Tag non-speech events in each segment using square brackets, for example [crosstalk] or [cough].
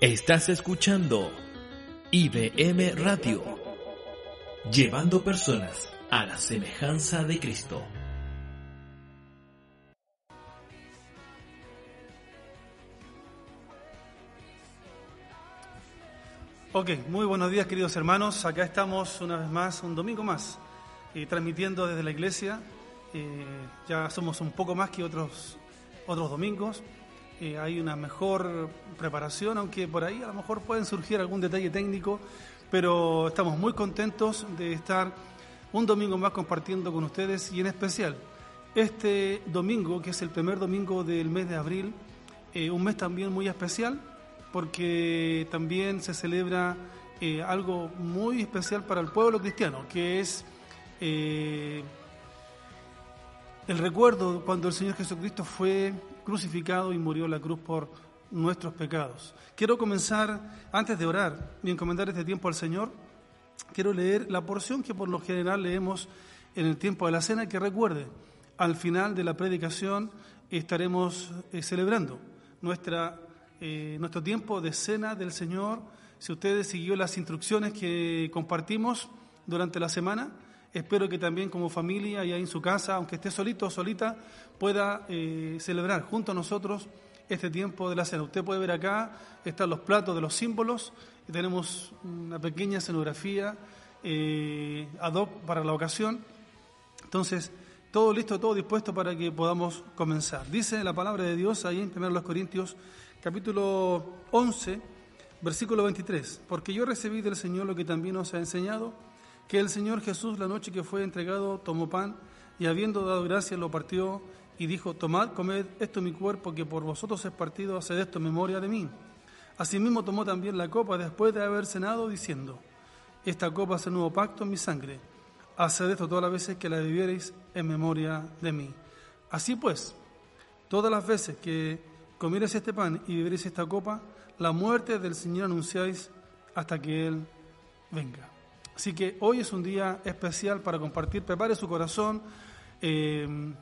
Estás escuchando IBM Radio, llevando personas a la semejanza de Cristo. Ok, muy buenos días queridos hermanos. Acá estamos una vez más, un domingo más, eh, transmitiendo desde la iglesia. Eh, ya somos un poco más que otros, otros domingos. Eh, hay una mejor preparación, aunque por ahí a lo mejor pueden surgir algún detalle técnico, pero estamos muy contentos de estar un domingo más compartiendo con ustedes y en especial este domingo, que es el primer domingo del mes de abril, eh, un mes también muy especial porque también se celebra eh, algo muy especial para el pueblo cristiano, que es el recuerdo cuando el Señor Jesucristo fue crucificado y murió en la cruz por nuestros pecados. Quiero comenzar, antes de orar y encomendar este tiempo al Señor, quiero leer la porción que por lo general leemos en el tiempo de la cena, que recuerde, al final de la predicación estaremos eh, celebrando nuestra, eh, nuestro tiempo de cena del Señor. Si ustedes siguió las instrucciones que compartimos durante la semana, Espero que también como familia ahí en su casa, aunque esté solito o solita, pueda eh, celebrar junto a nosotros este tiempo de la cena. Usted puede ver acá, están los platos de los símbolos y tenemos una pequeña escenografía eh, ad hoc para la ocasión. Entonces, todo listo, todo dispuesto para que podamos comenzar. Dice la palabra de Dios ahí en 1 Corintios capítulo 11, versículo 23, porque yo recibí del Señor lo que también os ha enseñado que el Señor Jesús la noche que fue entregado tomó pan y habiendo dado gracias lo partió y dijo, tomad, comed, esto es mi cuerpo que por vosotros es partido, haced esto en memoria de mí. Asimismo tomó también la copa después de haber cenado diciendo, esta copa es el nuevo pacto en mi sangre, haced esto todas las veces que la bebiereis en memoria de mí. Así pues, todas las veces que comiereis este pan y beberéis esta copa, la muerte del Señor anunciáis hasta que Él venga. Así que hoy es un día especial para compartir. Prepare su corazón eh,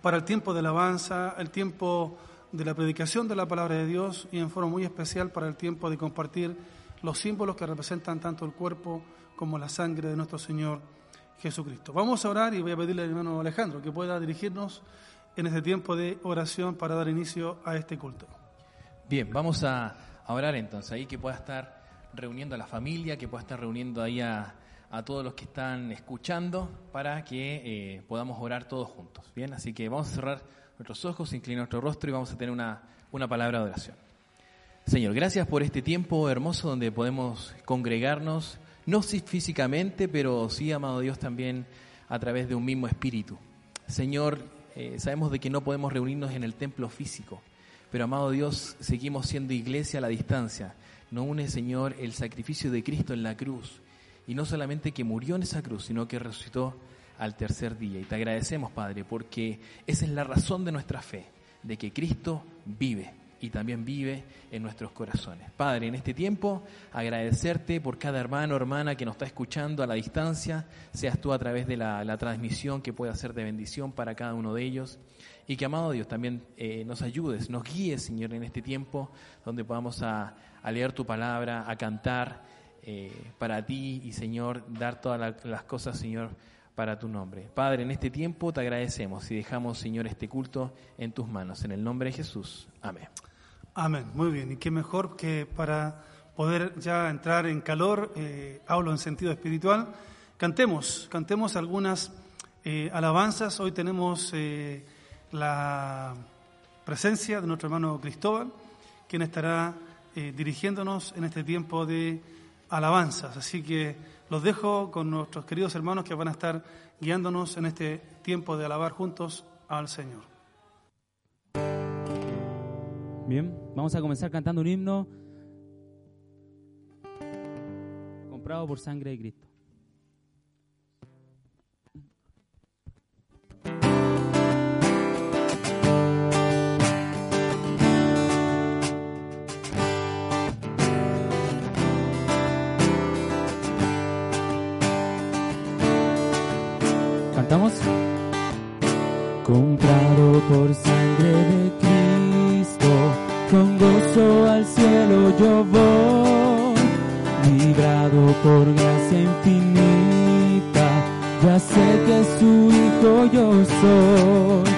para el tiempo de alabanza, el tiempo de la predicación de la palabra de Dios y en forma muy especial para el tiempo de compartir los símbolos que representan tanto el cuerpo como la sangre de nuestro Señor Jesucristo. Vamos a orar y voy a pedirle al hermano Alejandro que pueda dirigirnos en este tiempo de oración para dar inicio a este culto. Bien, vamos a orar entonces, ahí que pueda estar reuniendo a la familia, que pueda estar reuniendo ahí a, todos los que están escuchando para que eh, podamos orar todos juntos. Bien, así que vamos a cerrar nuestros ojos, inclinar nuestro rostro y vamos a tener una, una palabra de oración. Señor, gracias por este tiempo hermoso donde podemos congregarnos, no físicamente, pero sí, amado Dios, también a través de un mismo espíritu. Señor, eh, sabemos de que no podemos reunirnos en el templo físico, pero amado Dios, seguimos siendo iglesia a la distancia no une, Señor, el sacrificio de Cristo en la cruz. Y no solamente que murió en esa cruz, sino que resucitó al tercer día. Y te agradecemos, Padre, porque esa es la razón de nuestra fe, de que Cristo vive y también vive en nuestros corazones. Padre, en este tiempo agradecerte por cada hermano o hermana que nos está escuchando a la distancia, seas tú a través de la, transmisión que pueda ser de bendición para cada uno de ellos. Y que, amado Dios, también eh, nos ayudes, nos guíes, Señor, en este tiempo donde podamos a, leer tu palabra, a cantar eh, para ti y, Señor, dar todas las cosas, Señor, para tu nombre. Padre, en este tiempo te agradecemos y dejamos, Señor, este culto en tus manos. En el nombre de Jesús. Amén. Amén. Muy bien. Y qué mejor que para poder ya entrar en calor, eh, hablo en sentido espiritual, cantemos, cantemos algunas eh, alabanzas. Hoy tenemos eh, la presencia de nuestro hermano Cristóbal, quien estará dirigiéndonos en este tiempo de alabanzas. Así que los dejo con nuestros queridos hermanos que van a estar guiándonos en este tiempo de alabar juntos al Señor. Bien, vamos a comenzar cantando un himno comprado por sangre de Cristo. ¿Cantamos? Comprado por sangre de Cristo con gozo al cielo yo voy, librado por gracia infinita, ya sé que su hijo yo soy,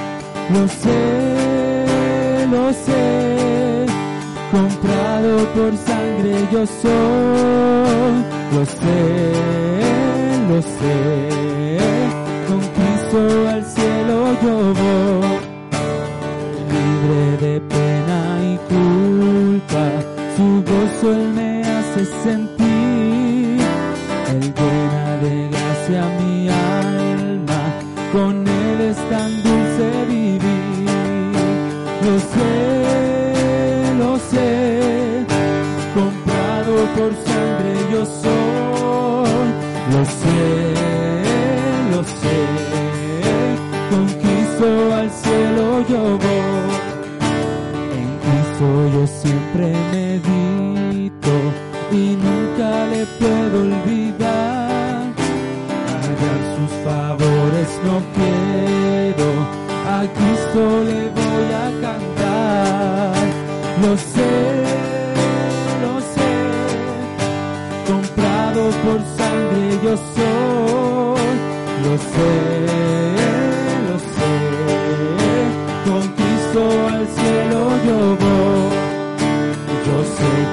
lo sé, lo sé, comprado por sangre yo soy, lo sé, lo sé, al cielo yo voy libre de pena y culpa, su gozo él me hace sentir, él llena de gracia mi siempre medito y nunca le puedo olvidar, hallar sus favores no quiero, a Cristo le voy a cantar, lo sé, lo sé, comprado por sangre yo soy, lo sé, lo sé, con Cristo al cielo yo voy,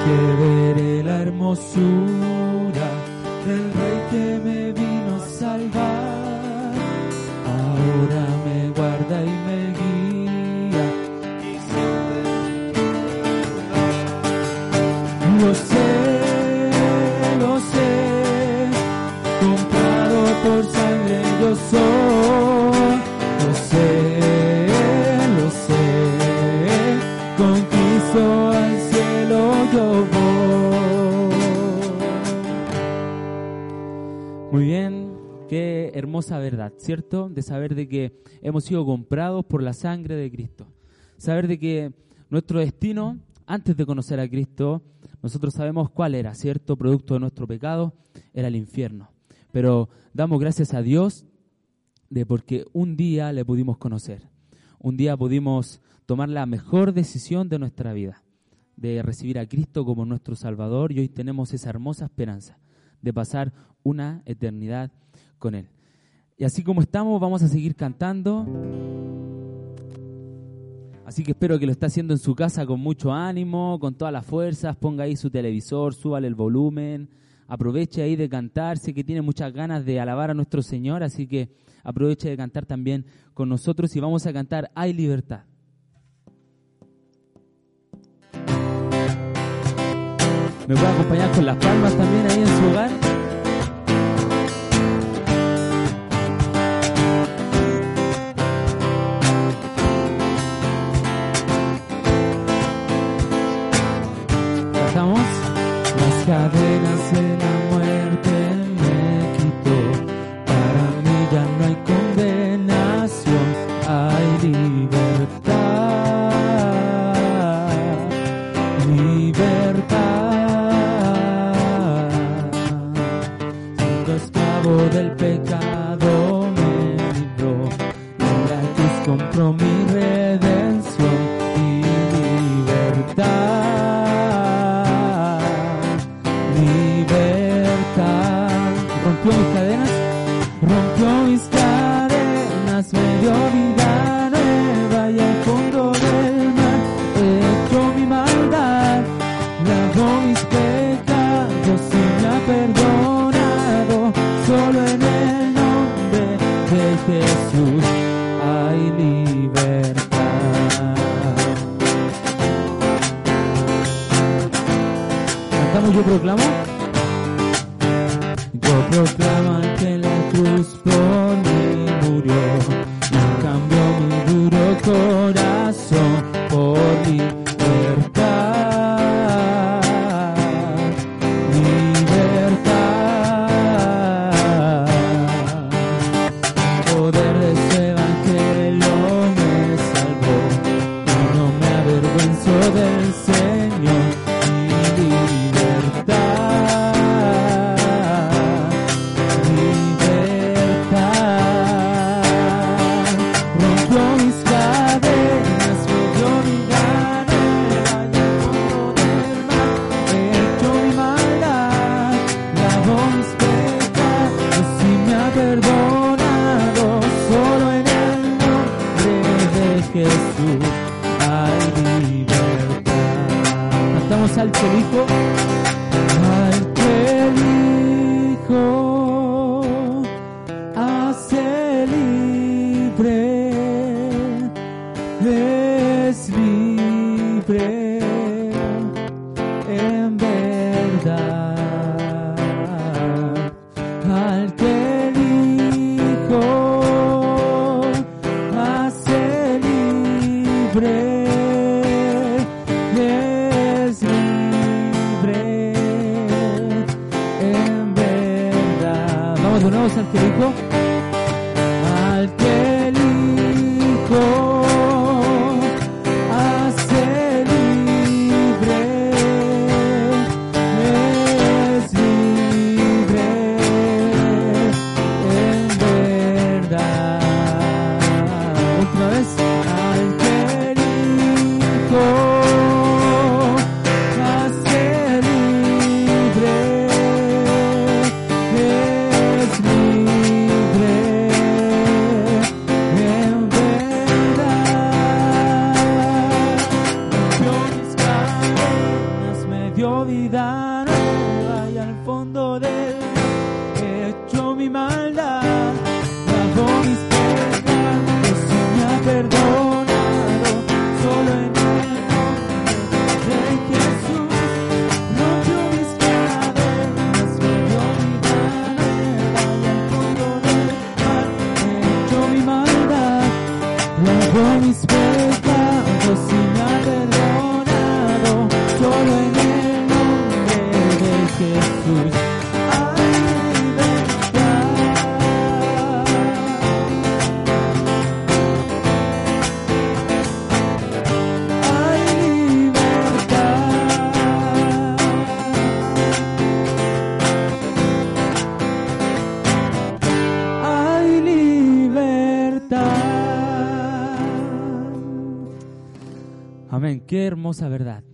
que veré la hermosura hermosa verdad, ¿cierto? De saber de que hemos sido comprados por la sangre de Cristo. Saber de que nuestro destino, antes de conocer a Cristo, nosotros sabemos cuál era, ¿cierto? Producto de nuestro pecado, era el infierno. Pero damos gracias a Dios de porque un día le pudimos conocer. Un día pudimos tomar la mejor decisión de nuestra vida, de recibir a Cristo como nuestro Salvador y hoy tenemos esa hermosa esperanza de pasar una eternidad con Él. Y así como estamos, vamos a seguir cantando. Así que espero que lo esté haciendo en su casa con mucho ánimo, con todas las fuerzas. Ponga ahí su televisor, súbale el volumen. Aproveche ahí de cantar. Sé que tiene muchas ganas de alabar a nuestro Señor, así que aproveche de cantar también con nosotros y vamos a cantar Hay libertad. ¿Me puede acompañar con las palmas también ahí en su hogar? Cadenas de la muerte me quitó. Para mí ya no hay condenación, hay libertad. Libertad. Siendo esclavo del pecado me libró. En la cruz proclamo. Yo proclamo en la cruz por Qué hermosa verdad.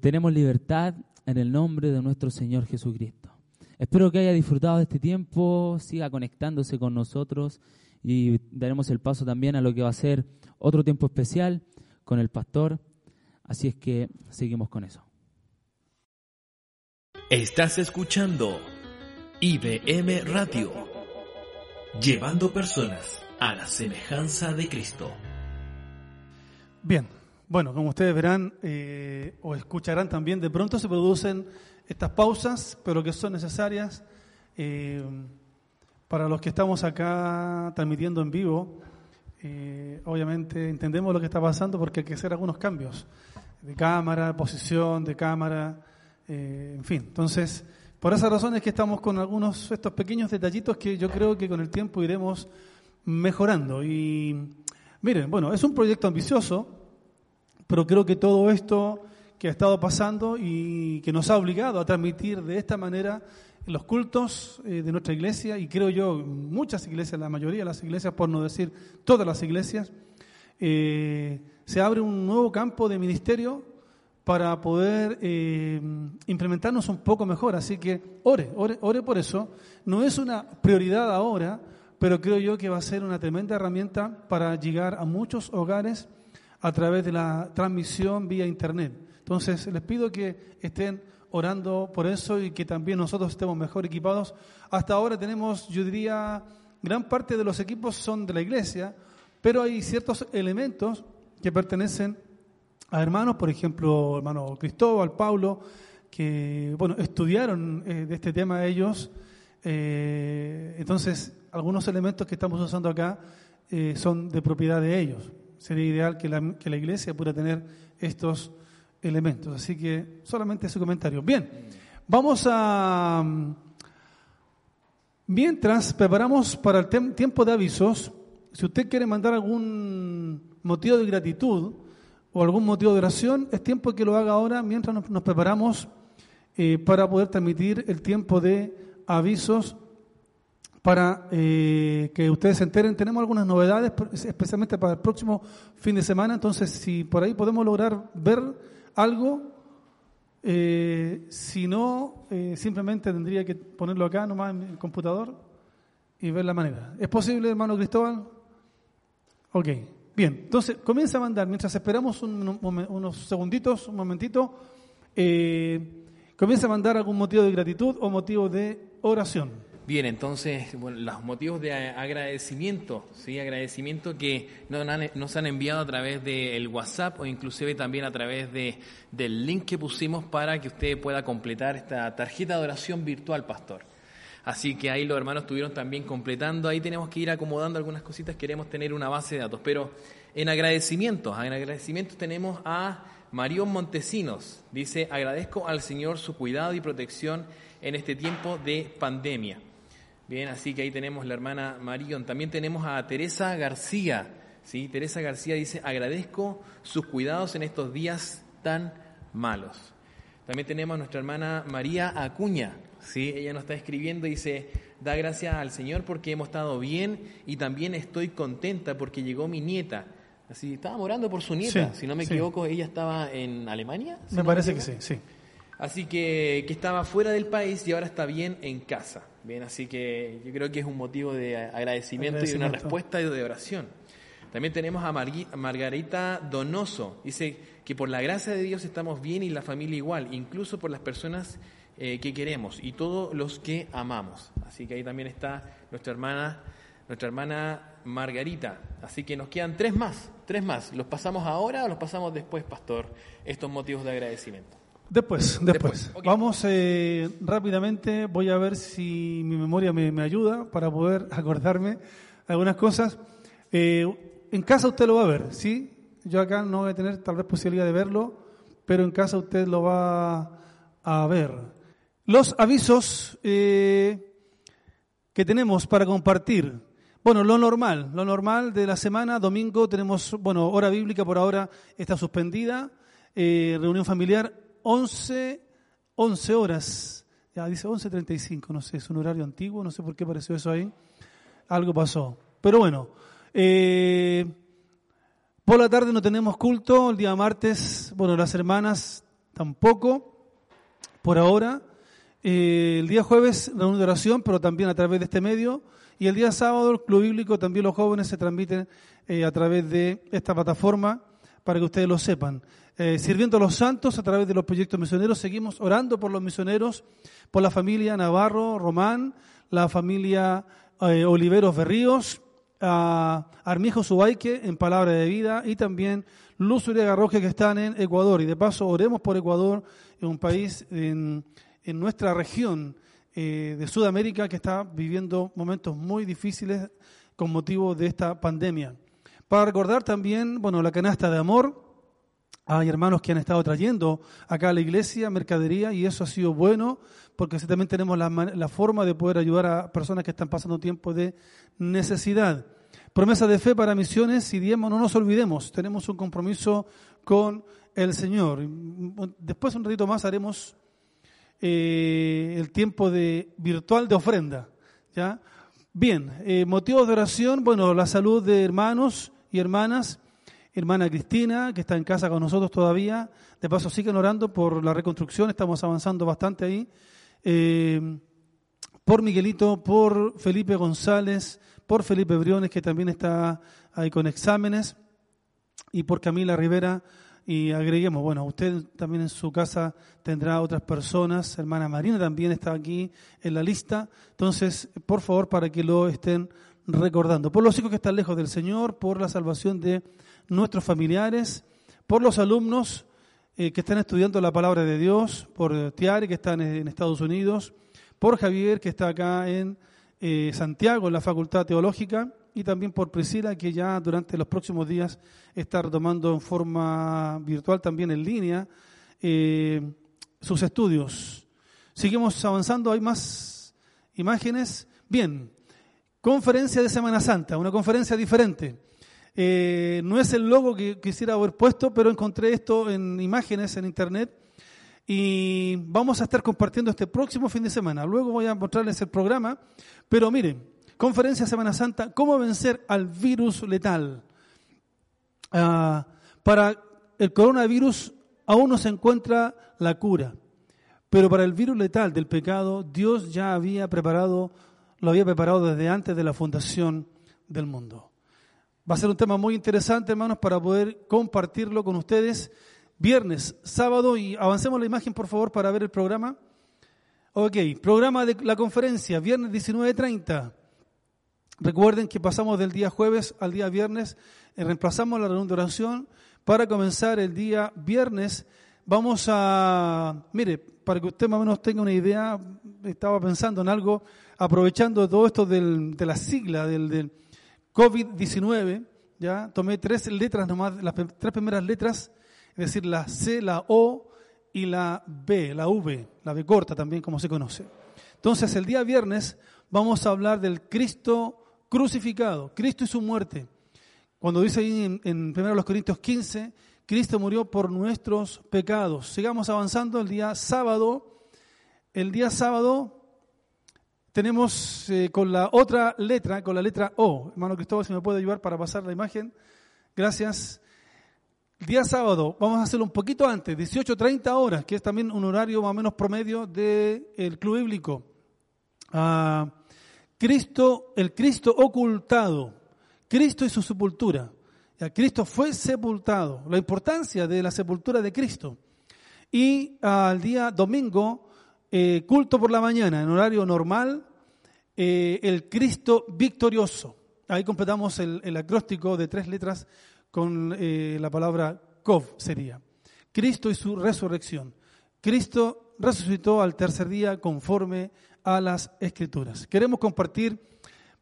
Tenemos libertad en el nombre de nuestro Señor Jesucristo. Espero que haya disfrutado de este tiempo, siga conectándose con nosotros y daremos el paso también a lo que va a ser otro tiempo especial con el pastor. Así es que seguimos con eso. Estás escuchando IBM Radio, llevando personas a la semejanza de Cristo. Bien, bueno, como ustedes verán eh, o escucharán también, de pronto se producen estas pausas, pero que son necesarias eh, para los que estamos acá transmitiendo en vivo. eh, obviamente entendemos lo que está pasando porque hay que hacer algunos cambios de cámara, posición de cámara, eh, en fin. Entonces, por esa razón es que estamos con algunos estos pequeños detallitos que yo creo que con el tiempo iremos mejorando. Y miren, bueno, es un proyecto ambicioso, pero creo que todo esto que ha estado pasando y que nos ha obligado a transmitir de esta manera los cultos eh, de nuestra iglesia, y creo yo muchas iglesias, la mayoría de las iglesias, por no decir todas las iglesias, eh, se abre un nuevo campo de ministerio para poder eh, implementarnos un poco mejor. Así que ore, ore, ore por eso. No es una prioridad ahora, pero creo yo que va a ser una tremenda herramienta para llegar a muchos hogares a través de la transmisión vía internet. Entonces, les pido que estén orando por eso y que también nosotros estemos mejor equipados. Hasta ahora tenemos, yo diría, gran parte de los equipos son de la iglesia, pero hay ciertos elementos que pertenecen a hermanos, por ejemplo, hermano Cristóbal, Pablo, que, bueno, estudiaron eh, de este tema ellos. Eh, entonces, algunos elementos que estamos usando acá eh, son de propiedad de ellos. Sería ideal que la, que la iglesia pudiera tener estos elementos. Así que solamente ese comentario. Bien, vamos a... Mientras preparamos para el tiempo de avisos, si usted quiere mandar algún motivo de gratitud o algún motivo de oración, es tiempo que lo haga ahora mientras nos, nos preparamos eh, para poder transmitir el tiempo de avisos para eh, que ustedes se enteren. Tenemos algunas novedades, especialmente para el próximo fin de semana, entonces si por ahí podemos lograr ver algo, eh, si no, eh, simplemente tendría que ponerlo acá nomás en el computador y ver la manera. ¿Es posible, hermano Cristóbal? Ok, bien. Entonces, comienza a mandar, mientras esperamos un- unos segunditos, un momentito, comienza a mandar algún motivo de gratitud o motivo de oración. Bien, entonces, bueno, los motivos de agradecimiento, ¿sí? agradecimiento que nos han, enviado a través del WhatsApp o inclusive también a través de, del link que pusimos para que usted pueda completar esta tarjeta de oración virtual, pastor. Así que ahí los hermanos estuvieron también completando, ahí tenemos que ir acomodando algunas cositas, queremos tener una base de datos, pero en agradecimientos, en agradecimientos tenemos a Marión Montesinos, dice, agradezco al Señor su cuidado y protección en este tiempo de pandemia. Bien, así que ahí tenemos la hermana Marion. También tenemos a Teresa García. ¿sí? Teresa García dice, agradezco sus cuidados en estos días tan malos. También tenemos a nuestra hermana María Acuña. ¿sí? Ella nos está escribiendo y dice, da gracias al Señor porque hemos estado bien y también estoy contenta porque llegó mi nieta. Así, estaba orando por su nieta, si no me equivoco, ella estaba en Alemania. me parece que sí, sí. Así que, que estaba fuera del país y ahora está bien en casa. Bien, así que yo creo que es un motivo de agradecimiento, y una respuesta de oración. También tenemos a Margarita Donoso. Dice que por la gracia de Dios estamos bien y la familia igual, incluso por las personas eh, que queremos y todos los que amamos. Así que ahí también está nuestra hermana, nuestra hermana Margarita. Así que nos quedan tres más, tres más. ¿Los pasamos ahora o los pasamos después, pastor? Estos motivos de agradecimiento. Después, después. Vamos eh, rápidamente, voy a ver si mi memoria me, ayuda para poder acordarme algunas cosas. Eh, en casa usted lo va a ver, ¿sí? Yo acá no voy a tener tal vez posibilidad de verlo, pero en casa usted lo va a ver. Los avisos eh, que tenemos para compartir. Bueno, lo normal, lo normal de la semana, domingo tenemos, bueno, hora bíblica por ahora está suspendida, reunión familiar 11, 11 horas. Ya dice 11.35, no sé, es un horario antiguo, no sé por qué apareció eso ahí. Algo pasó. Pero bueno, eh, por la tarde no tenemos culto, el día martes, bueno, las hermanas tampoco, por ahora. Eh, el día jueves, reunión de oración, pero también a través de este medio. Y el día sábado, el Club Bíblico, también los jóvenes se transmiten eh, a través de esta plataforma para que ustedes lo sepan. Eh, sirviendo a los santos a través de los proyectos misioneros. Seguimos orando por los misioneros, por la familia Navarro, Román, la familia eh, Oliveros Berríos, Armijo Subaique en Palabra de Vida y también Luz Uriaga Roque que están en Ecuador. Y de paso oremos por Ecuador, en un país en, nuestra región eh, de Sudamérica que está viviendo momentos muy difíciles con motivo de esta pandemia. Para recordar también, bueno, la canasta de amor, hay hermanos que han estado trayendo acá a la iglesia mercadería y eso ha sido bueno porque así también tenemos la, forma de poder ayudar a personas que están pasando tiempo de necesidad. Promesa de fe para misiones y diezmo, no nos olvidemos, tenemos un compromiso con el Señor. Después un ratito más haremos eh, el tiempo de virtual de ofrenda. ¿ya? Bien, eh, motivos de oración, bueno, la salud de hermanos y hermanas hermana Cristina, que está en casa con nosotros todavía. De paso, siguen orando por la reconstrucción, estamos avanzando bastante ahí. Eh, por Miguelito, por Felipe González, por Felipe Briones, que también está ahí con exámenes, y por Camila Rivera. Y agreguemos, bueno, usted también en su casa tendrá otras personas, hermana Marina también está aquí en la lista. Entonces, por favor, para que lo estén recordando. Por los hijos que están lejos del Señor, por la salvación de nuestros familiares, por los alumnos eh, que están estudiando la palabra de Dios, por Tiare, que está en, Estados Unidos, por Javier, que está acá en eh, Santiago, en la Facultad Teológica, y también por Priscila, que ya durante los próximos días está retomando en forma virtual, también en línea, eh, sus estudios. Seguimos avanzando, hay más imágenes. Bien, conferencia de Semana Santa, una conferencia diferente. Eh, no es el logo que quisiera haber puesto, pero encontré esto en imágenes en internet y vamos a estar compartiendo este próximo fin de semana. Luego voy a mostrarles el programa, pero miren, conferencia Semana Santa, ¿cómo vencer al virus letal? Ah, para el coronavirus aún no se encuentra la cura, pero para el virus letal del pecado Dios ya había preparado, lo había preparado desde antes de la fundación del mundo. Va a ser un tema muy interesante, hermanos, para poder compartirlo con ustedes. viernes, sábado y avancemos la imagen por favor para ver el programa. Ok, programa de la conferencia, viernes 19.30. Recuerden que pasamos del día jueves al día viernes, eh, reemplazamos la reunión de oración para comenzar el día viernes. Vamos a, mire, para que usted más o menos tenga una idea, estaba pensando en algo, aprovechando todo esto del, de la sigla del, del COVID-19, ya tomé tres letras nomás, las tres primeras letras, es decir, la C, la O y la B, la V, la B corta también como se conoce. Entonces el día viernes vamos a hablar del Cristo crucificado, Cristo y su muerte. Cuando dice ahí en, en 1 Corintios 15, Cristo murió por nuestros pecados. Sigamos avanzando el día sábado. El día sábado tenemos eh, con la otra letra, con la letra O. Hermano Cristóbal, si me puede ayudar para pasar la imagen. Gracias. Día sábado, vamos a hacerlo un poquito antes, 18.30 horas, que es también un horario más o menos promedio del Club Bíblico. Ah, Cristo, el Cristo ocultado, Cristo y su sepultura. Ya, Cristo fue sepultado, la importancia de la sepultura de Cristo. Y al día domingo eh, culto por la mañana, en horario normal, eh, el Cristo victorioso. Ahí completamos el, acróstico de tres letras con eh, la palabra Kov sería. Cristo y su resurrección. Cristo resucitó al tercer día conforme a las escrituras. Queremos compartir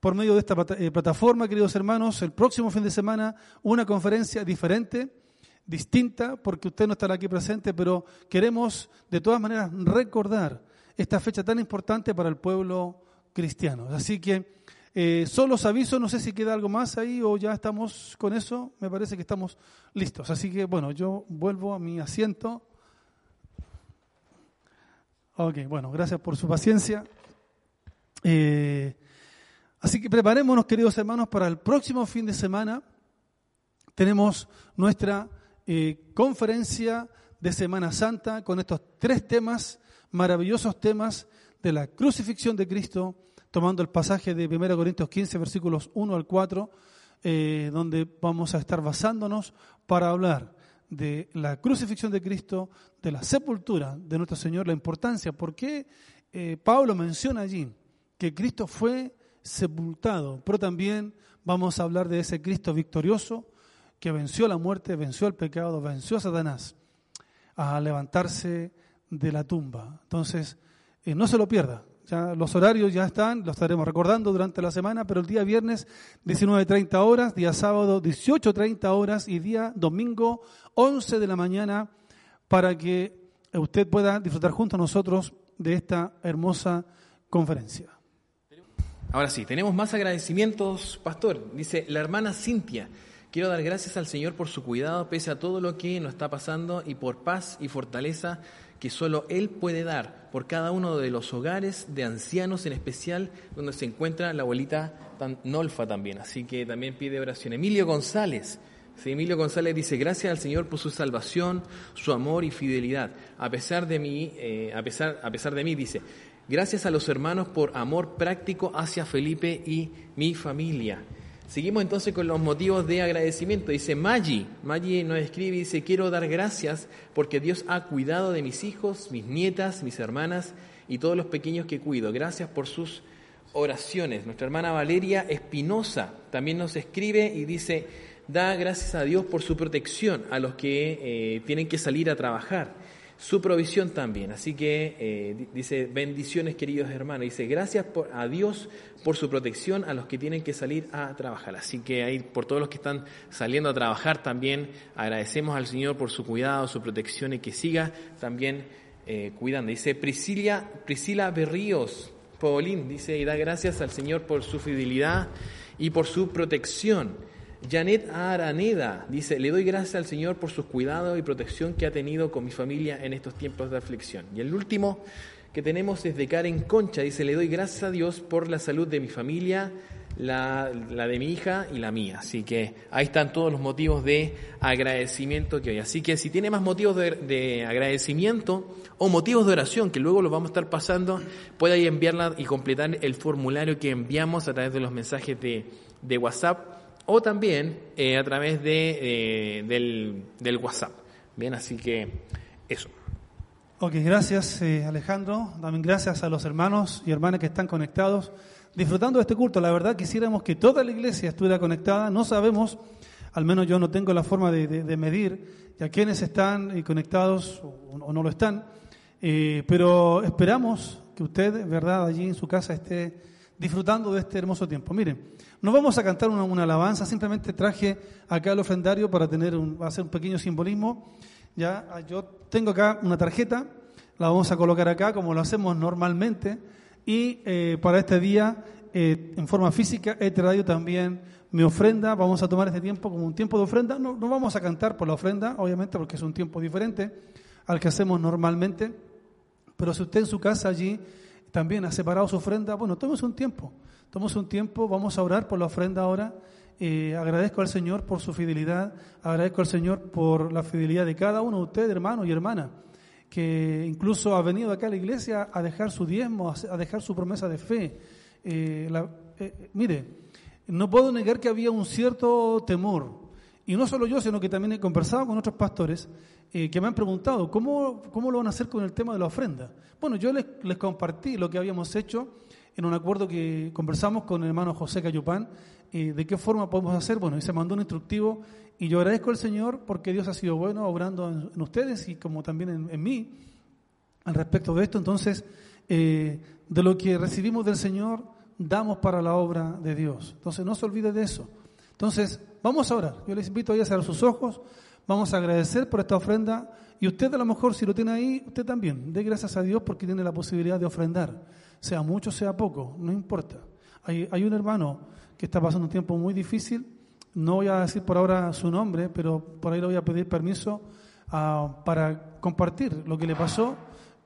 por medio de esta plataforma, queridos hermanos, el próximo fin de semana una conferencia diferente distinta porque usted no estará aquí presente, pero queremos de todas maneras recordar esta fecha tan importante para el pueblo cristiano. Así que eh, solo os aviso, no sé si queda algo más ahí o ya estamos con eso, me parece que estamos listos. Así que bueno, yo vuelvo a mi asiento. Ok, bueno, gracias por su paciencia. Eh, así que preparémonos, queridos hermanos, para el próximo fin de semana. Tenemos nuestra conferencia de Semana Santa con estos tres temas, maravillosos temas de la crucifixión de Cristo, tomando el pasaje de 1 Corintios 15, versículos 1 al 4, eh, donde vamos a estar basándonos para hablar de la crucifixión de Cristo, de la sepultura de nuestro Señor, la importancia, por qué eh, Pablo menciona allí que Cristo fue sepultado, pero también vamos a hablar de ese Cristo victorioso que venció la muerte, venció el pecado, venció a Satanás, a levantarse de la tumba. Entonces, eh, no se lo pierda. Ya los horarios ya están, los estaremos recordando durante la semana, pero el día viernes 19.30 horas, día sábado 18.30 horas y día domingo 11 de la mañana para que usted pueda disfrutar junto a nosotros de esta hermosa conferencia. Ahora sí, tenemos más agradecimientos, pastor. Dice la hermana Cintia. Quiero dar gracias al Señor por su cuidado pese a todo lo que nos está pasando y por paz y fortaleza que solo Él puede dar por cada uno de los hogares de ancianos, en especial donde se encuentra la abuelita Nolfa también. Así que también pide oración. Emilio González. Emilio González dice, gracias al Señor por su salvación, su amor y fidelidad. A pesar de mí, eh, a, pesar, a pesar de mí, dice, gracias a los hermanos por amor práctico hacia Felipe y mi familia. Seguimos entonces con los motivos de agradecimiento. Dice Maggi, Maggi nos escribe y dice, quiero dar gracias porque Dios ha cuidado de mis hijos, mis nietas, mis hermanas y todos los pequeños que cuido. Gracias por sus oraciones. Nuestra hermana Valeria Espinosa también nos escribe y dice, da gracias a Dios por su protección a los que eh, tienen que salir a trabajar su provisión también. Así que eh, dice, bendiciones queridos hermanos. Dice, gracias por, a Dios por su protección a los que tienen que salir a trabajar. Así que ahí por todos los que están saliendo a trabajar también agradecemos al Señor por su cuidado, su protección y que siga también eh, cuidando. Dice Priscila, Priscila Berríos, Paulín, dice, y da gracias al Señor por su fidelidad y por su protección. Janet Araneda dice, le doy gracias al Señor por sus cuidados y protección que ha tenido con mi familia en estos tiempos de aflicción. Y el último que tenemos es de Karen Concha, dice, le doy gracias a Dios por la salud de mi familia, la, de mi hija y la mía. Así que ahí están todos los motivos de agradecimiento que hay. Así que si tiene más motivos de, agradecimiento o motivos de oración, que luego los vamos a estar pasando, puede ahí enviarla y completar el formulario que enviamos a través de los mensajes de, de WhatsApp o también eh, a través de, eh, del, WhatsApp. Bien, así que eso. Ok, gracias eh, Alejandro. También gracias a los hermanos y hermanas que están conectados, disfrutando de este culto. La verdad quisiéramos que toda la iglesia estuviera conectada. No sabemos, al menos yo no tengo la forma de, medir a quienes están eh, conectados o, no lo están, pero esperamos que usted, verdad, allí en su casa esté disfrutando de este hermoso tiempo. Miren, no vamos a cantar una, alabanza, simplemente traje acá el ofrendario para tener un, hacer un pequeño simbolismo. Ya, ah, yo tengo acá una tarjeta, la vamos a colocar acá como lo hacemos normalmente y eh, para este día, eh, en forma física, he traído también mi ofrenda. Vamos a tomar este tiempo como un tiempo de ofrenda. No, no vamos a cantar por la ofrenda, obviamente, porque es un tiempo diferente al que hacemos normalmente. Pero si usted en su casa allí también ha separado su ofrenda, bueno, tomemos un tiempo. Tomemos un tiempo, vamos a orar por la ofrenda ahora eh, agradezco al Señor por su fidelidad, agradezco al Señor por la fidelidad de cada uno de ustedes, hermanos y hermanas, que incluso ha venido acá a la iglesia a dejar su diezmo, a dejar su promesa de fe. Eh, eh, mire, no puedo negar que había un cierto temor, y no solo yo, sino que también he conversado con otros pastores que me han preguntado, ¿cómo, ¿cómo lo van a hacer con el tema de la ofrenda? Bueno, yo les, les compartí lo que habíamos hecho en un acuerdo que conversamos con el hermano José Cayupán de qué forma podemos hacer. Bueno, y se mandó un instructivo y yo agradezco al Señor porque Dios ha sido bueno obrando en, ustedes y como también en, mí al respecto de esto. Entonces, eh, de lo que recibimos del Señor, damos para la obra de Dios. Entonces, no se olvide de eso. Entonces, vamos a orar. Yo les invito a cerrar sus ojos. Vamos a agradecer por esta ofrenda. Y usted a lo mejor, si lo tiene ahí, usted también. Dé gracias a Dios porque tiene la posibilidad de ofrendar. Sea mucho, sea poco, no importa. Hay, hay un hermano que está pasando un tiempo muy difícil. No voy a decir por ahora su nombre, pero por ahí le voy a pedir permiso ah, para compartir lo que le pasó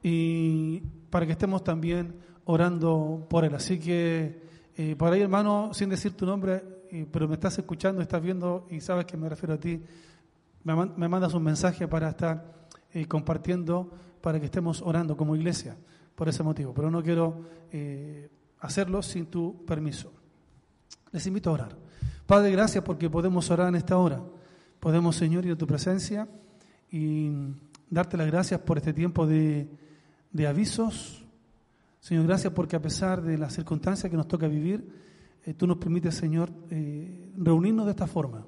y para que estemos también orando por él. Así que eh, por ahí, hermano, sin decir tu nombre, pero me estás escuchando, estás viendo y sabes que me refiero a ti, me, mandas un mensaje para estar eh, compartiendo, para que estemos orando como iglesia por ese motivo. Pero no quiero hacerlo sin tu permiso. Les invito a orar. Padre, gracias porque podemos orar en esta hora. Podemos, Señor, ir a tu presencia y darte las gracias por este tiempo de, avisos. Señor, gracias porque a pesar de las circunstancias que nos toca vivir, eh, tú nos permites, Señor, eh, reunirnos de esta forma.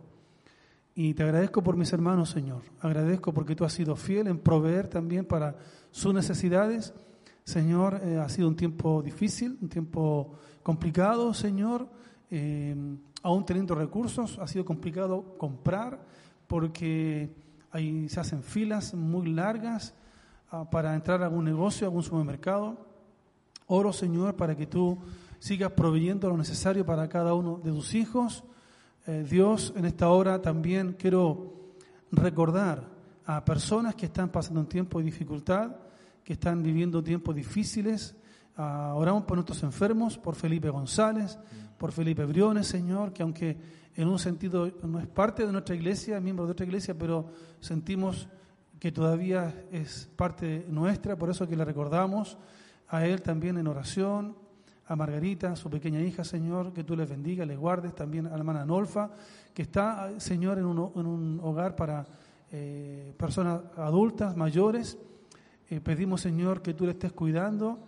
Y te agradezco por mis hermanos, Señor. Agradezco porque tú has sido fiel en proveer también para sus necesidades. Señor, eh, ha sido un tiempo difícil, un tiempo complicado, Señor eh, aún teniendo recursos, ha sido complicado comprar porque ahí se hacen filas muy largas ah, para entrar a algún negocio, a algún supermercado. Oro, Señor, para que tú sigas proveyendo lo necesario para cada uno de tus hijos. Eh, Dios, en esta hora también quiero recordar a personas que están pasando un tiempo de dificultad, que están viviendo tiempos difíciles. Ah, oramos por nuestros enfermos, por Felipe González, por Felipe Briones, Señor, que aunque en un sentido no es parte de nuestra iglesia, miembro de otra iglesia, pero sentimos que todavía es parte nuestra, por eso que le recordamos a él también en oración, a Margarita, su pequeña hija, Señor, que tú les bendiga, les guardes, también a la hermana Nolfa, que está, Señor, en un, hogar para eh, personas adultas, mayores. Eh, pedimos, Señor, que tú le estés cuidando.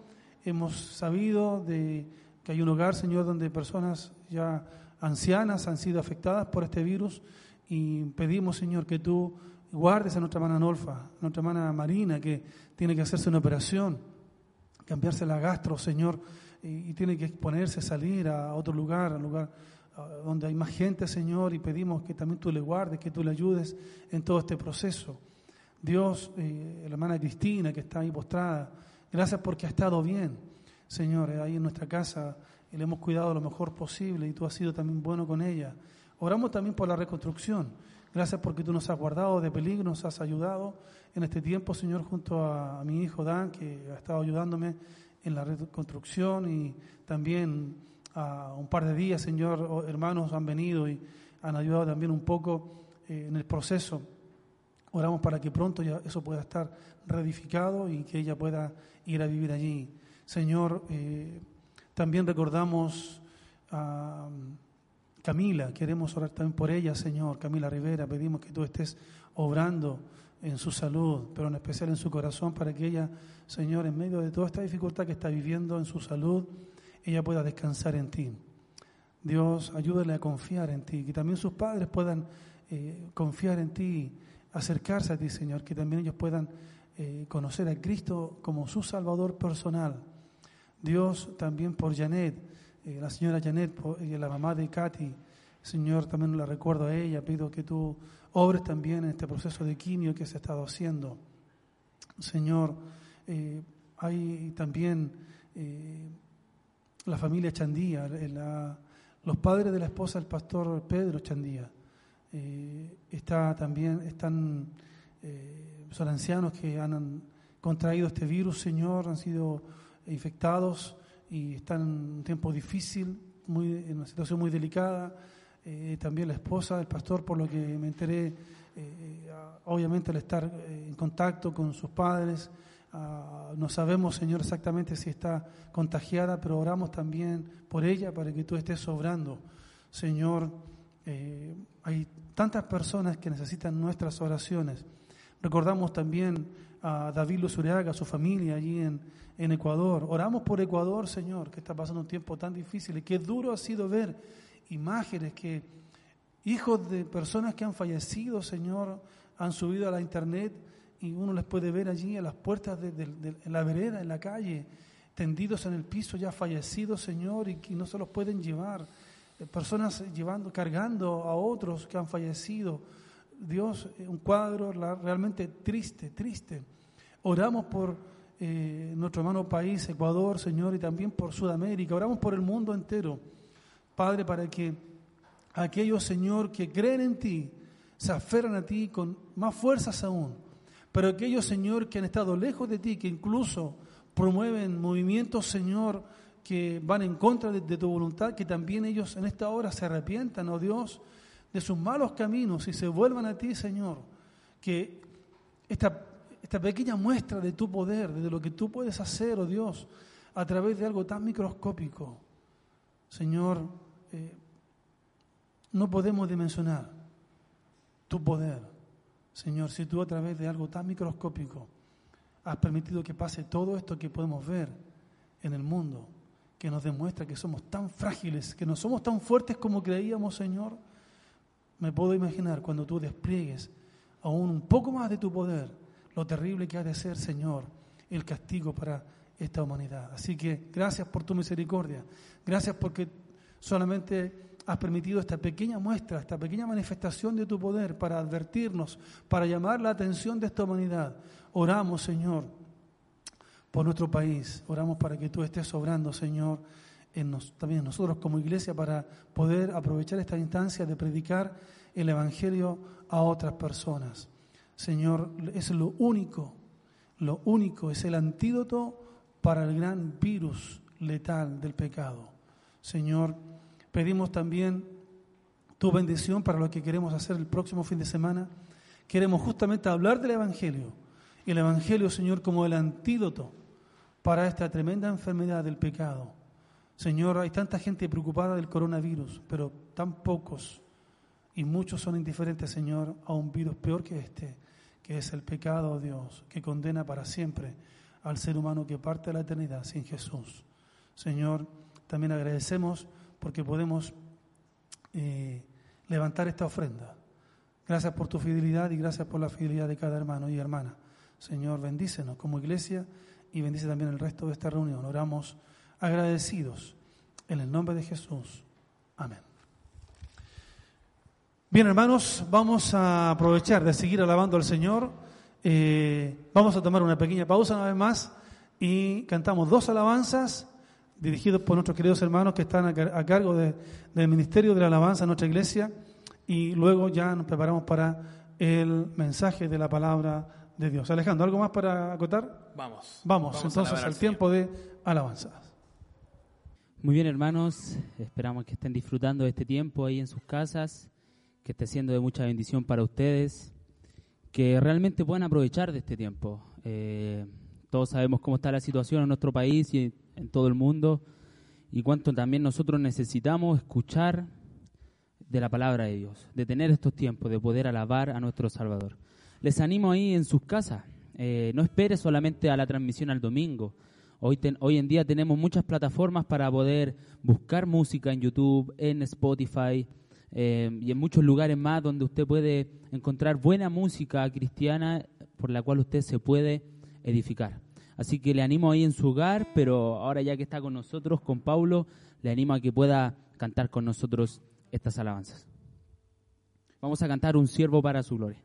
Hemos sabido de que hay un hogar, Señor, donde personas ya ancianas han sido afectadas por este virus y pedimos, Señor, que tú guardes a nuestra hermana Nolfa, a nuestra hermana Marina, que tiene que hacerse una operación, cambiarse la gastro, Señor, y, tiene que exponerse, salir a otro lugar, a un lugar donde hay más gente, Señor, y pedimos que también tú le guardes, que tú le ayudes en todo este proceso. Dios, eh, la hermana Cristina, que está ahí postrada, gracias porque ha estado bien. Señor, ahí en nuestra casa y le hemos cuidado lo mejor posible y tú has sido también bueno con ella. Oramos también por la reconstrucción. Gracias porque tú nos has guardado de peligro, nos has ayudado en este tiempo, Señor, junto a, mi hijo Dan, que ha estado ayudándome en la reconstrucción y también a un par de días, Señor, hermanos han venido y han ayudado también un poco eh, en el proceso. Oramos para que pronto ya eso pueda estar reedificado y que ella pueda ir a vivir allí. Señor, eh, también recordamos a Camila, queremos orar también por ella, Señor, Camila Rivera, pedimos que tú estés obrando en su salud, pero en especial en su corazón, para que ella, Señor, en medio de toda esta dificultad que está viviendo en su salud, ella pueda descansar en ti. Dios, ayúdale a confiar en ti, que también sus padres puedan eh, confiar en ti, acercarse a ti, Señor, que también ellos puedan eh, conocer a Cristo como su Salvador personal. Dios, también por Janet, eh, la señora Janet, la mamá de Katy, Señor, también la recuerdo a ella, pido que tú obres también en este proceso de quimio que se ha estado haciendo. Señor, hay también la familia Chandía, la, los padres de la esposa del pastor Pedro Chandía. Eh, está también, están, eh, son ancianos que han contraído este virus, Señor, han sido infectados y están en un tiempo difícil, muy, en una situación muy delicada. Eh, también la esposa del pastor, por lo que me enteré, obviamente al estar en contacto con sus padres, Ah, no sabemos, Señor, exactamente si está contagiada, pero oramos también por ella para que tú estés sobrando. Señor, eh, hay tantas personas que necesitan nuestras oraciones. Recordamos también a David Luzuriaga, a su familia allí en, en Ecuador. Oramos por Ecuador, Señor, que está pasando un tiempo tan difícil y qué duro ha sido ver imágenes que hijos de personas que han fallecido, Señor, han subido a la internet y uno les puede ver allí a las puertas de, la vereda, en la calle, tendidos en el piso, ya fallecidos, Señor, y que no se los pueden llevar. Eh, personas llevando, cargando a otros que han fallecido. Dios, eh, un cuadro realmente triste, triste. Oramos por eh, nuestro hermano país, Ecuador, Señor, y también por Sudamérica. Oramos por el mundo entero, Padre, para que aquellos, Señor, que creen en ti, se aferran a ti con más fuerzas aún pero aquellos, Señor, que han estado lejos de ti, que incluso promueven movimientos, Señor, que van en contra de, tu voluntad, que también ellos en esta hora se arrepientan, oh Dios, de sus malos caminos y se vuelvan a ti, Señor. Que esta, esta pequeña muestra de tu poder, de lo que tú puedes hacer, oh Dios, a través de algo tan microscópico, Señor, eh, no podemos dimensionar tu poder. Señor, si tú a través de algo tan microscópico has permitido que pase todo esto que podemos ver en el mundo, que nos demuestra que somos tan frágiles, que no somos tan fuertes como creíamos, Señor, me puedo imaginar cuando tú despliegues aún un poco más de tu poder, lo terrible que ha de ser, Señor, el castigo para esta humanidad. Así que gracias por tu misericordia, gracias porque solamente has permitido esta pequeña muestra, esta pequeña manifestación de tu poder para advertirnos, para llamar la atención de esta humanidad. Oramos, Señor, por nuestro país. Oramos para que tú estés obrando, Señor, en también nosotros como iglesia para poder aprovechar esta instancia de predicar el Evangelio a otras personas. Señor, es lo único, lo único, es el antídoto para el gran virus letal del pecado. Señor, Pedimos también tu bendición para lo que queremos hacer el próximo fin de semana. Queremos justamente hablar del Evangelio. El Evangelio, Señor, como el antídoto para esta tremenda enfermedad del pecado. Señor, hay tanta gente preocupada del coronavirus, pero tan pocos y muchos son indiferentes, Señor, a un virus peor que este, que es el pecado, Dios, que condena para siempre al ser humano que parte de la eternidad sin Jesús. Señor, también agradecemos porque podemos eh, levantar esta ofrenda. Gracias por tu fidelidad y gracias por la fidelidad de cada hermano y hermana. Señor, bendícenos como iglesia y bendice también el resto de esta reunión. Oramos agradecidos en el nombre de Jesús. Amén. Bien, hermanos, vamos a aprovechar de seguir alabando al Señor. Eh, vamos a tomar una pequeña pausa una vez más y cantamos dos alabanzas dirigidos por nuestros queridos hermanos que están a, cargo del Ministerio de la Alabanza en nuestra iglesia y luego ya nos preparamos para el mensaje de la palabra de Dios. Alejandro, ¿algo más para acotar? Vamos. Vamos, entonces al tiempo de alabanza. Muy bien, hermanos, esperamos que estén disfrutando de este tiempo ahí en sus casas, que esté siendo de mucha bendición para ustedes, que realmente puedan aprovechar de este tiempo. Eh, todos sabemos cómo está la situación en nuestro país y en todo el mundo y cuánto también nosotros necesitamos escuchar de la palabra de Dios, de tener estos tiempos, de poder alabar a nuestro Salvador. les animo ahí en sus casas. Eh, no espere solamente a la transmisión al domingo. Hoy, hoy en día tenemos muchas plataformas para poder buscar música en YouTube, en Spotify eh, y en muchos lugares más donde usted puede encontrar buena música cristiana por la cual usted se puede edificar. Así que le animo ahí en su hogar, pero ahora ya que está con nosotros, con Paulo, le animo a que pueda cantar con nosotros estas alabanzas. Vamos a cantar un siervo para su gloria.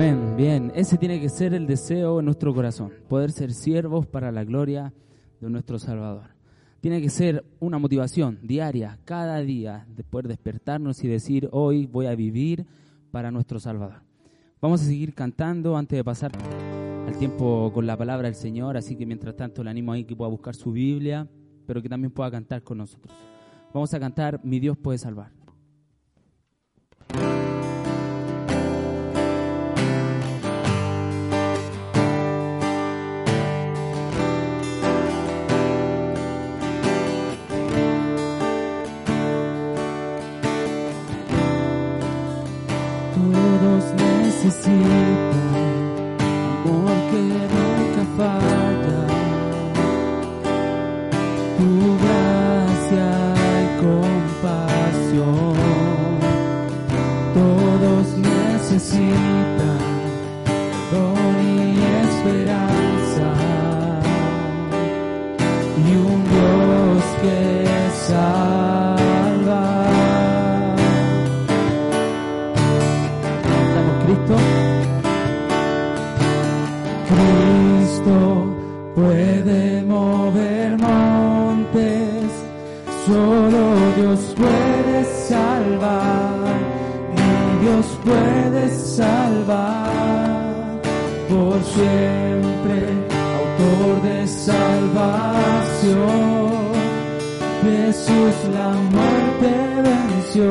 Ese tiene que ser el deseo en nuestro corazón, poder ser siervos para la gloria de nuestro Salvador. Tiene que ser una motivación diaria, cada día, de poder despertarnos y decir, hoy voy a vivir para nuestro Salvador. Vamos a seguir cantando antes de pasar al tiempo con la palabra del Señor, así que mientras tanto le animo ahí que pueda buscar su Biblia, pero que también pueda cantar con nosotros. Vamos a cantar Mi Dios puede salvar. Necesitan salvación. Jesús la muerte venció,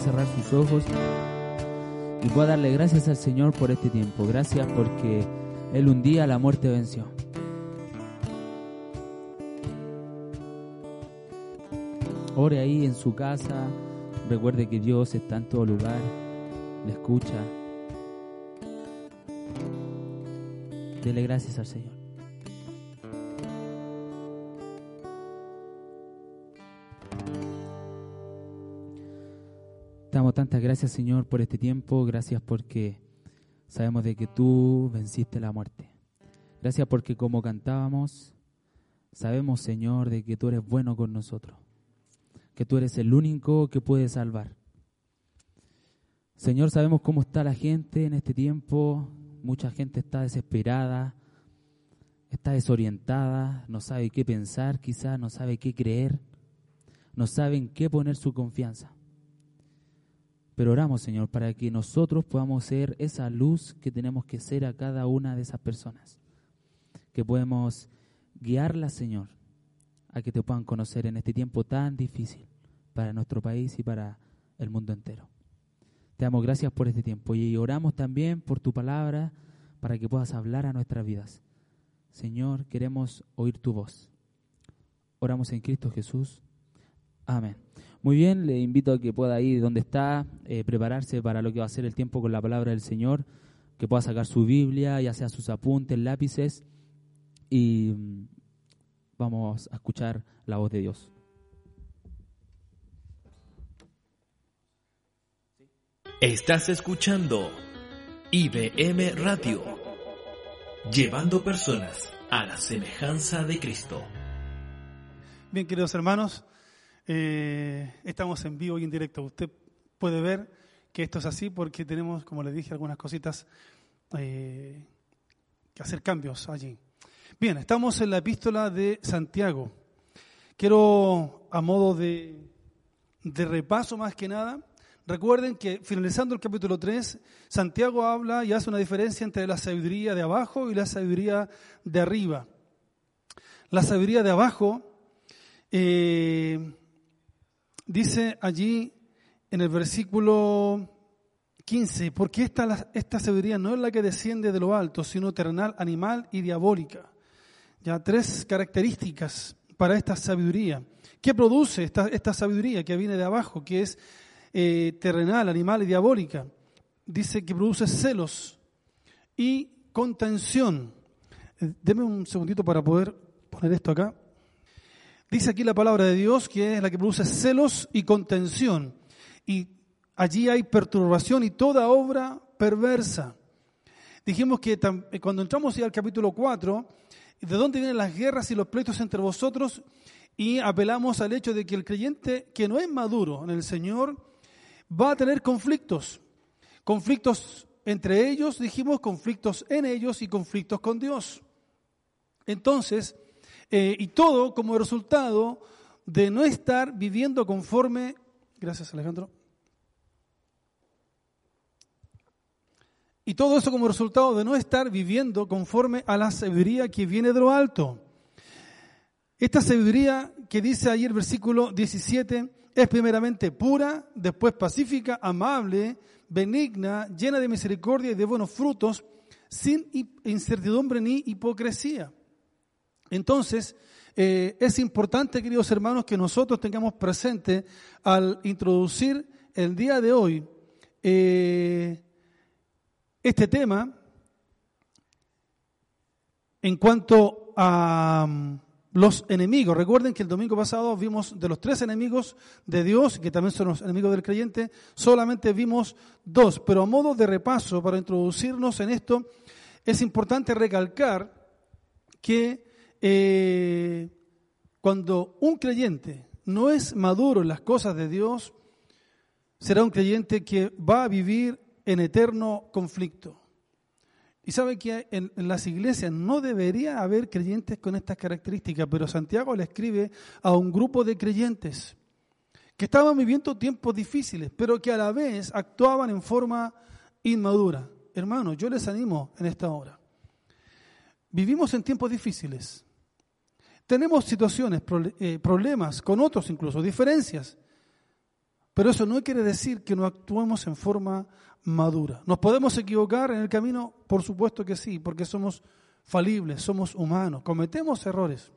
cerrar sus ojos y pueda darle gracias al Señor por este tiempo. Gracias porque Él un día la muerte venció. Ore ahí en su casa. Recuerde que Dios está en todo lugar. Le escucha. Dele gracias al Señor. Tantas gracias, Señor, por este tiempo. Gracias porque sabemos de que tú venciste la muerte. Gracias porque como cantábamos, sabemos, Señor, de que tú eres bueno con nosotros. Que tú eres el único que puede salvar. Señor, sabemos cómo está la gente en este tiempo. Mucha gente está desesperada. está desorientada, no sabe qué pensar, quizás no sabe qué creer, no sabe en qué poner su confianza. Pero oramos, Señor, para que nosotros podamos ser esa luz que tenemos que ser a cada una de esas personas. Que podemos guiarlas, Señor, a que te puedan conocer en este tiempo tan difícil para nuestro país y para el mundo entero. Te damos gracias por este tiempo y oramos también por tu palabra para que puedas hablar a nuestras vidas. Señor, queremos oír tu voz. Oramos en Cristo Jesús. Amén. Muy bien, le invito a que pueda ir donde está, eh, prepararse para lo que va a ser el tiempo con la palabra del Señor, que pueda sacar su Biblia, ya sea sus apuntes, lápices, y mm, vamos a escuchar la voz de Dios. Estás escuchando IBM Radio, llevando personas a la semejanza de Cristo. Bien, queridos hermanos, eh, estamos en vivo y en directo. Usted puede ver que esto es así porque tenemos, como le dije, algunas cositas eh, que hacer cambios allí. Bien, estamos en la epístola de Santiago. Quiero, a modo de, de repaso más que nada, Recuerden que finalizando el capítulo 3, Santiago habla y hace una diferencia entre la sabiduría de abajo y la sabiduría de arriba. La sabiduría de abajo eh, dice allí en el versículo 15, porque esta, esta sabiduría no es la que desciende de lo alto, sino terrenal, animal y diabólica. Ya tres características para esta sabiduría. ¿Qué produce esta, esta sabiduría que viene de abajo? Que es eh, terrenal, animal y diabólica. Dice que produce celos y contención. Eh, deme un segundito para poder poner esto acá. Dice aquí la palabra de Dios que es la que produce celos y contención. Y allí hay perturbación y toda obra perversa. Dijimos que eh, cuando entramos ya al capítulo 4, ¿de dónde vienen las guerras y los pleitos entre vosotros? Y apelamos al hecho de que el creyente que no es maduro en el Señor va a tener conflictos. Conflictos entre ellos, dijimos, conflictos en ellos y conflictos con Dios. Entonces, eh, y todo como resultado de no estar viviendo conforme, gracias Alejandro, y todo eso como resultado de no estar viviendo conforme a la sabiduría que viene de lo alto. Esta sabiduría que dice ahí el versículo 17, es primeramente pura, después pacífica, amable, benigna, llena de misericordia y de buenos frutos, sin incertidumbre ni hipocresía. Entonces, eh, es importante, queridos hermanos, que nosotros tengamos presente al introducir el día de hoy eh, este tema en cuanto a los enemigos. Recuerden que el domingo pasado vimos de los tres enemigos de Dios, que también son los enemigos del creyente, solamente vimos dos. Pero a modo de repaso, para introducirnos en esto, es importante recalcar que eh, cuando un creyente no es maduro en las cosas de Dios, será un creyente que va a vivir en eterno conflicto. Y sabe que en, las iglesias no debería haber creyentes con estas características, pero Santiago le escribe a un grupo de creyentes que estaban viviendo tiempos difíciles, pero que a la vez actuaban en forma inmadura. Hermanos, yo les animo en esta hora. Vivimos en tiempos difíciles. Tenemos situaciones, eh, problemas con otros incluso, diferencias. Pero eso no quiere decir que no actuemos en forma madura. ¿Nos podemos equivocar en el camino? Por supuesto que sí, porque somos falibles, somos humanos, cometemos errores.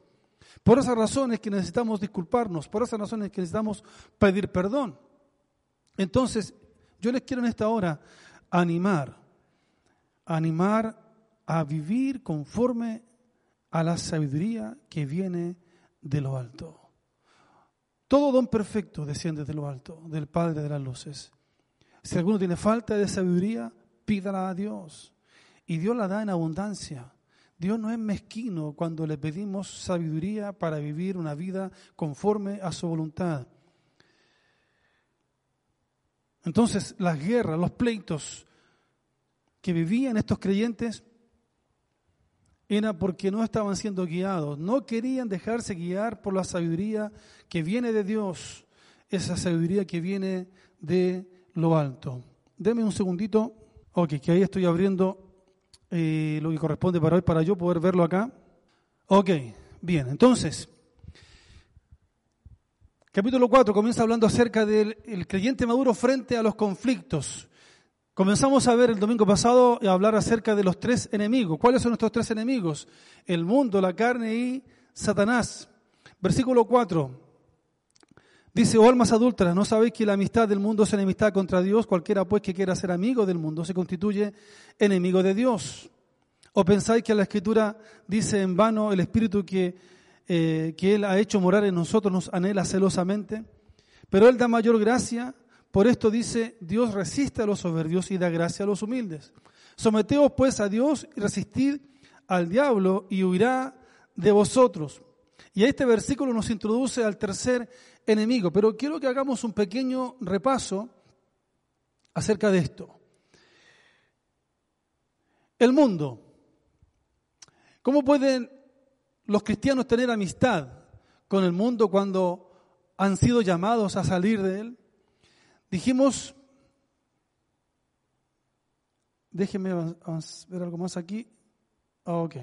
Por esas razones que necesitamos disculparnos, por esas razones que necesitamos pedir perdón. Entonces, yo les quiero en esta hora animar, animar a vivir conforme a la sabiduría que viene de lo alto. Todo don perfecto desciende de lo alto, del Padre de las luces. Si alguno tiene falta de sabiduría, pídala a Dios. Y Dios la da en abundancia. Dios no es mezquino cuando le pedimos sabiduría para vivir una vida conforme a su voluntad. Entonces, las guerras, los pleitos que vivían estos creyentes era porque no estaban siendo guiados, no querían dejarse guiar por la sabiduría que viene de Dios, esa sabiduría que viene de lo alto. Deme un segundito, ok, que ahí estoy abriendo eh, lo que corresponde para hoy, para yo poder verlo acá. Ok, bien, entonces, capítulo 4 comienza hablando acerca del creyente maduro frente a los conflictos. Comenzamos a ver el domingo pasado a hablar acerca de los tres enemigos. ¿Cuáles son nuestros tres enemigos? El mundo, la carne y Satanás. Versículo 4. Dice, oh almas adúlteras, ¿no sabéis que la amistad del mundo es enemistad contra Dios? Cualquiera pues que quiera ser amigo del mundo se constituye enemigo de Dios. ¿O pensáis que la Escritura dice en vano el Espíritu que, eh, que Él ha hecho morar en nosotros nos anhela celosamente? Pero Él da mayor gracia por esto dice, Dios resiste a los soberbios y da gracia a los humildes. Someteos pues a Dios y resistid al diablo y huirá de vosotros. Y este versículo nos introduce al tercer enemigo, pero quiero que hagamos un pequeño repaso acerca de esto. El mundo. ¿Cómo pueden los cristianos tener amistad con el mundo cuando han sido llamados a salir de él? Dijimos, déjenme ver algo más aquí. Ah, ok.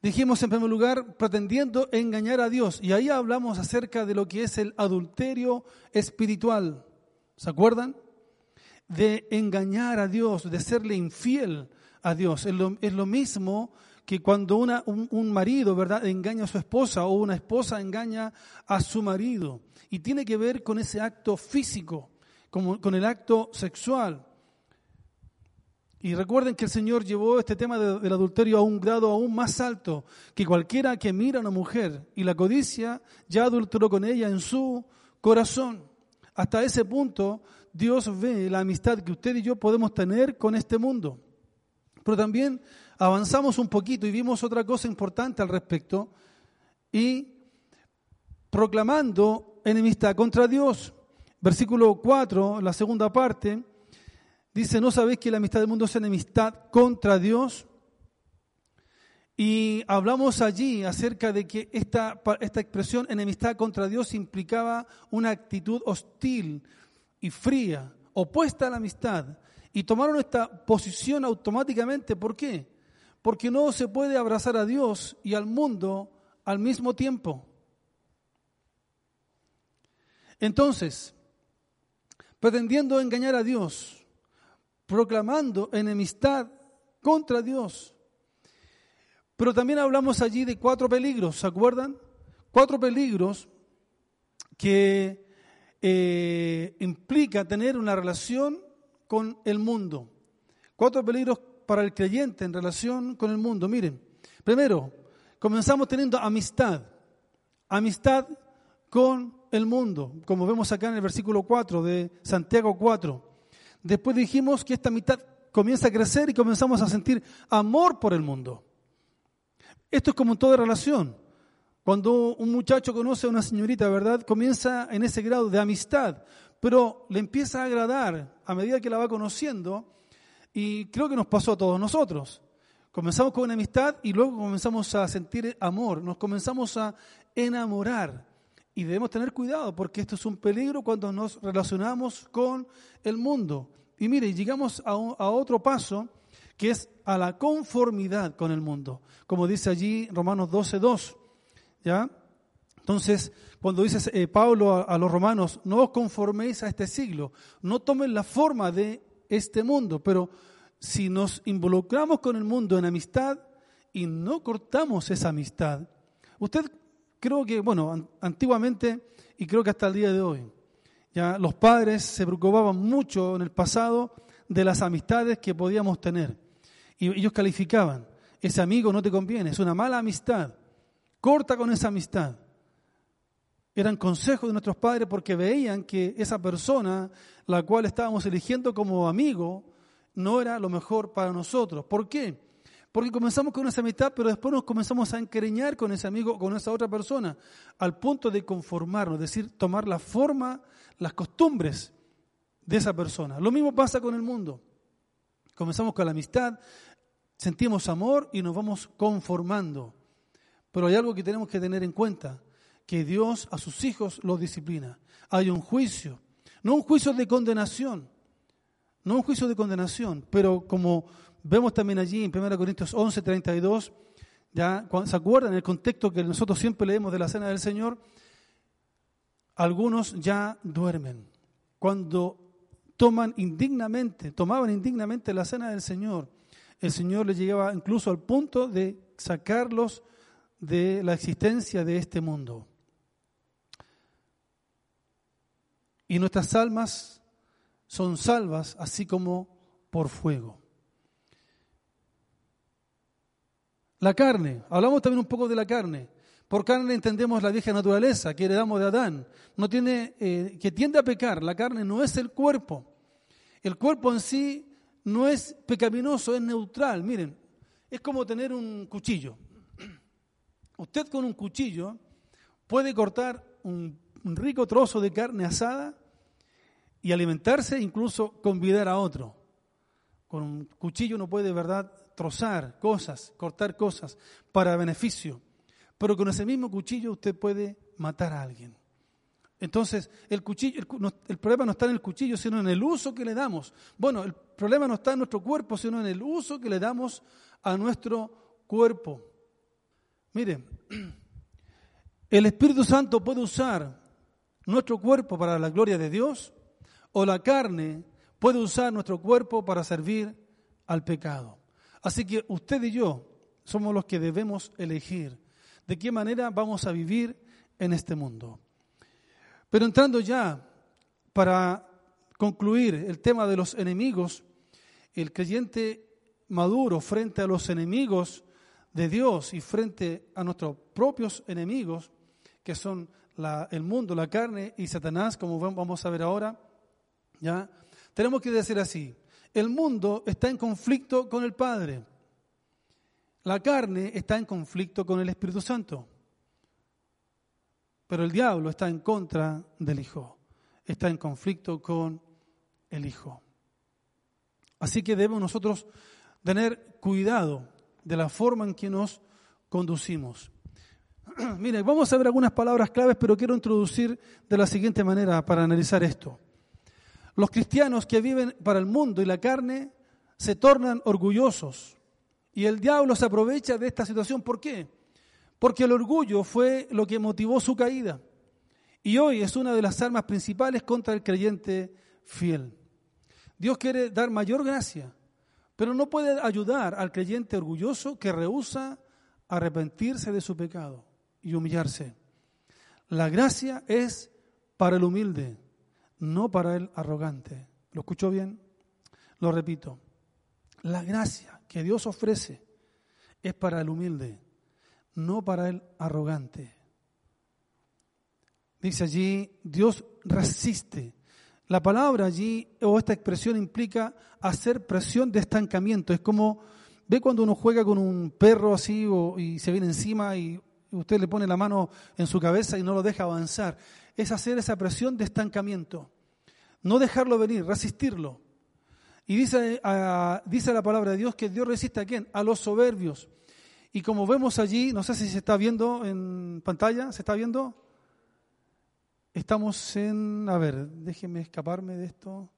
Dijimos en primer lugar, pretendiendo engañar a Dios. Y ahí hablamos acerca de lo que es el adulterio espiritual. ¿Se acuerdan? De engañar a Dios, de serle infiel a Dios. Es lo, mismo que cuando una, un, marido, ¿verdad?, engaña a su esposa o una esposa engaña a su marido. Y tiene que ver con ese acto físico, con, el acto sexual. Y recuerden que el Señor llevó este tema del adulterio a un grado aún más alto, que cualquiera que mira a una mujer y la codicia ya adulteró con ella en su corazón. Hasta ese punto Dios ve la amistad que usted y yo podemos tener con este mundo. Pero también avanzamos un poquito y vimos otra cosa importante al respecto y proclamando enemistad contra Dios. Versículo 4, la segunda parte, dice, ¿no sabéis que la amistad del mundo es enemistad contra Dios? Y hablamos allí acerca de que esta, esta expresión enemistad contra Dios implicaba una actitud hostil y fría, opuesta a la amistad. Y tomaron esta posición automáticamente. ¿Por qué? porque no se puede abrazar a Dios y al mundo al mismo tiempo. Entonces, pretendiendo engañar a Dios, proclamando enemistad contra Dios. Pero también hablamos allí de cuatro peligros, ¿se acuerdan? Cuatro peligros que eh, implica tener una relación con el mundo. Cuatro peligros para el creyente en relación con el mundo. Miren, primero, comenzamos teniendo amistad, amistad con el mundo, como vemos acá en el versículo 4 de Santiago 4. Después dijimos que esta amistad comienza a crecer y comenzamos a sentir amor por el mundo. Esto es como en toda relación. Cuando un muchacho conoce a una señorita, ¿verdad? Comienza en ese grado de amistad, pero le empieza a agradar a medida que la va conociendo y creo que nos pasó a todos nosotros. Comenzamos con una amistad y luego comenzamos a sentir amor, nos comenzamos a enamorar. Y debemos tener cuidado porque esto es un peligro cuando nos relacionamos con el mundo. Y mire, llegamos a, otro paso que es a la conformidad con el mundo. Como dice allí Romanos 12.2. ¿Ya? Entonces, cuando dice eh, Pablo a, a, los romanos, no os conforméis a este siglo, no tomen la forma de este mundo, pero si nos involucramos con el mundo en amistad y no cortamos esa amistad, usted creo que, bueno, antiguamente y creo que hasta el día de hoy, ya los padres se preocupaban mucho en el pasado de las amistades que podíamos tener. Y ellos calificaban, ese amigo no te conviene, es una mala amistad, corta con esa amistad eran consejos de nuestros padres porque veían que esa persona, la cual estábamos eligiendo como amigo, no era lo mejor para nosotros. ¿Por qué? Porque comenzamos con esa amistad, pero después nos comenzamos a encariñar con ese amigo, con esa otra persona, al punto de conformarnos, es decir, tomar la forma, las costumbres de esa persona. Lo mismo pasa con el mundo. Comenzamos con la amistad, sentimos amor y nos vamos conformando. Pero hay algo que tenemos que tener en cuenta, que Dios a sus hijos los disciplina. Hay un juicio, no un juicio de condenación, no un juicio de condenación, pero como vemos también allí en 1 Corintios 11, 32, ya, ¿se acuerdan el contexto que nosotros siempre leemos de la cena del Señor? Algunos ya duermen. Cuando toman indignamente, tomaban indignamente la cena del Señor, el Señor les llegaba incluso al punto de sacarlos de la existencia de este mundo. Y nuestras almas son salvas así como por fuego. La carne, hablamos también un poco de la carne. Por carne entendemos la vieja naturaleza que heredamos de Adán, no tiene, eh, que tiende a pecar. La carne no es el cuerpo. El cuerpo en sí no es pecaminoso, es neutral. Miren, es como tener un cuchillo. Usted con un cuchillo puede cortar un, rico trozo de carne asada y alimentarse, incluso convidar a otro. Con un cuchillo uno puede, ¿verdad?, trozar cosas, cortar cosas para beneficio. Pero con ese mismo cuchillo usted puede matar a alguien. Entonces, el, cuchillo, el, problema no está en el cuchillo, sino en el uso que le damos. Bueno, el problema no está en nuestro cuerpo, sino en el uso que le damos a nuestro cuerpo. Mire, [clears throat] el Espíritu Santo puede usar nuestro cuerpo para la gloria de Dios o la carne puede usar nuestro cuerpo para servir al pecado. Así que usted y yo somos los que debemos elegir de qué manera vamos a vivir en este mundo. Pero entrando ya para concluir el tema de los enemigos, el creyente maduro frente a los enemigos de Dios y frente a nuestros propios enemigos, que son el mundo, la carne y Satanás, como vamos a ver ahora, ¿ya? tenemos que decir así, el mundo está en conflicto con el Padre, la carne está en conflicto con el Espíritu Santo, pero el diablo está en contra del Hijo, está en conflicto con el Hijo. Así que debemos nosotros tener cuidado de la forma en que nos conducimos. [clears throat] Mire, vamos a ver algunas palabras claves, pero quiero introducir de la siguiente manera para analizar esto. Los cristianos que viven para el mundo y la carne se tornan orgullosos y el diablo se aprovecha de esta situación. ¿Por qué? Porque el orgullo fue lo que motivó su caída y hoy es una de las armas principales contra el creyente fiel. Dios quiere dar mayor gracia pero no puede ayudar al creyente orgulloso que rehúsa arrepentirse de su pecado y humillarse. La gracia es para el humilde, no para el arrogante. ¿Lo escuchó bien? Lo repito. La gracia que Dios ofrece es para el humilde, no para el arrogante. Dice allí, Dios resiste la palabra allí o esta expresión implica hacer presión de estancamiento. Es como, ve cuando uno juega con un perro así y se viene encima y usted le pone la mano en su cabeza y no lo deja avanzar. Es hacer esa presión de estancamiento. No dejarlo venir, resistirlo. Y dice, ah, dice la palabra de Dios que Dios resiste a quién? A los soberbios. Y como vemos allí, no sé si se está viendo en pantalla, ¿se está viendo? Estamos en, a ver, déjenme escaparme de esto.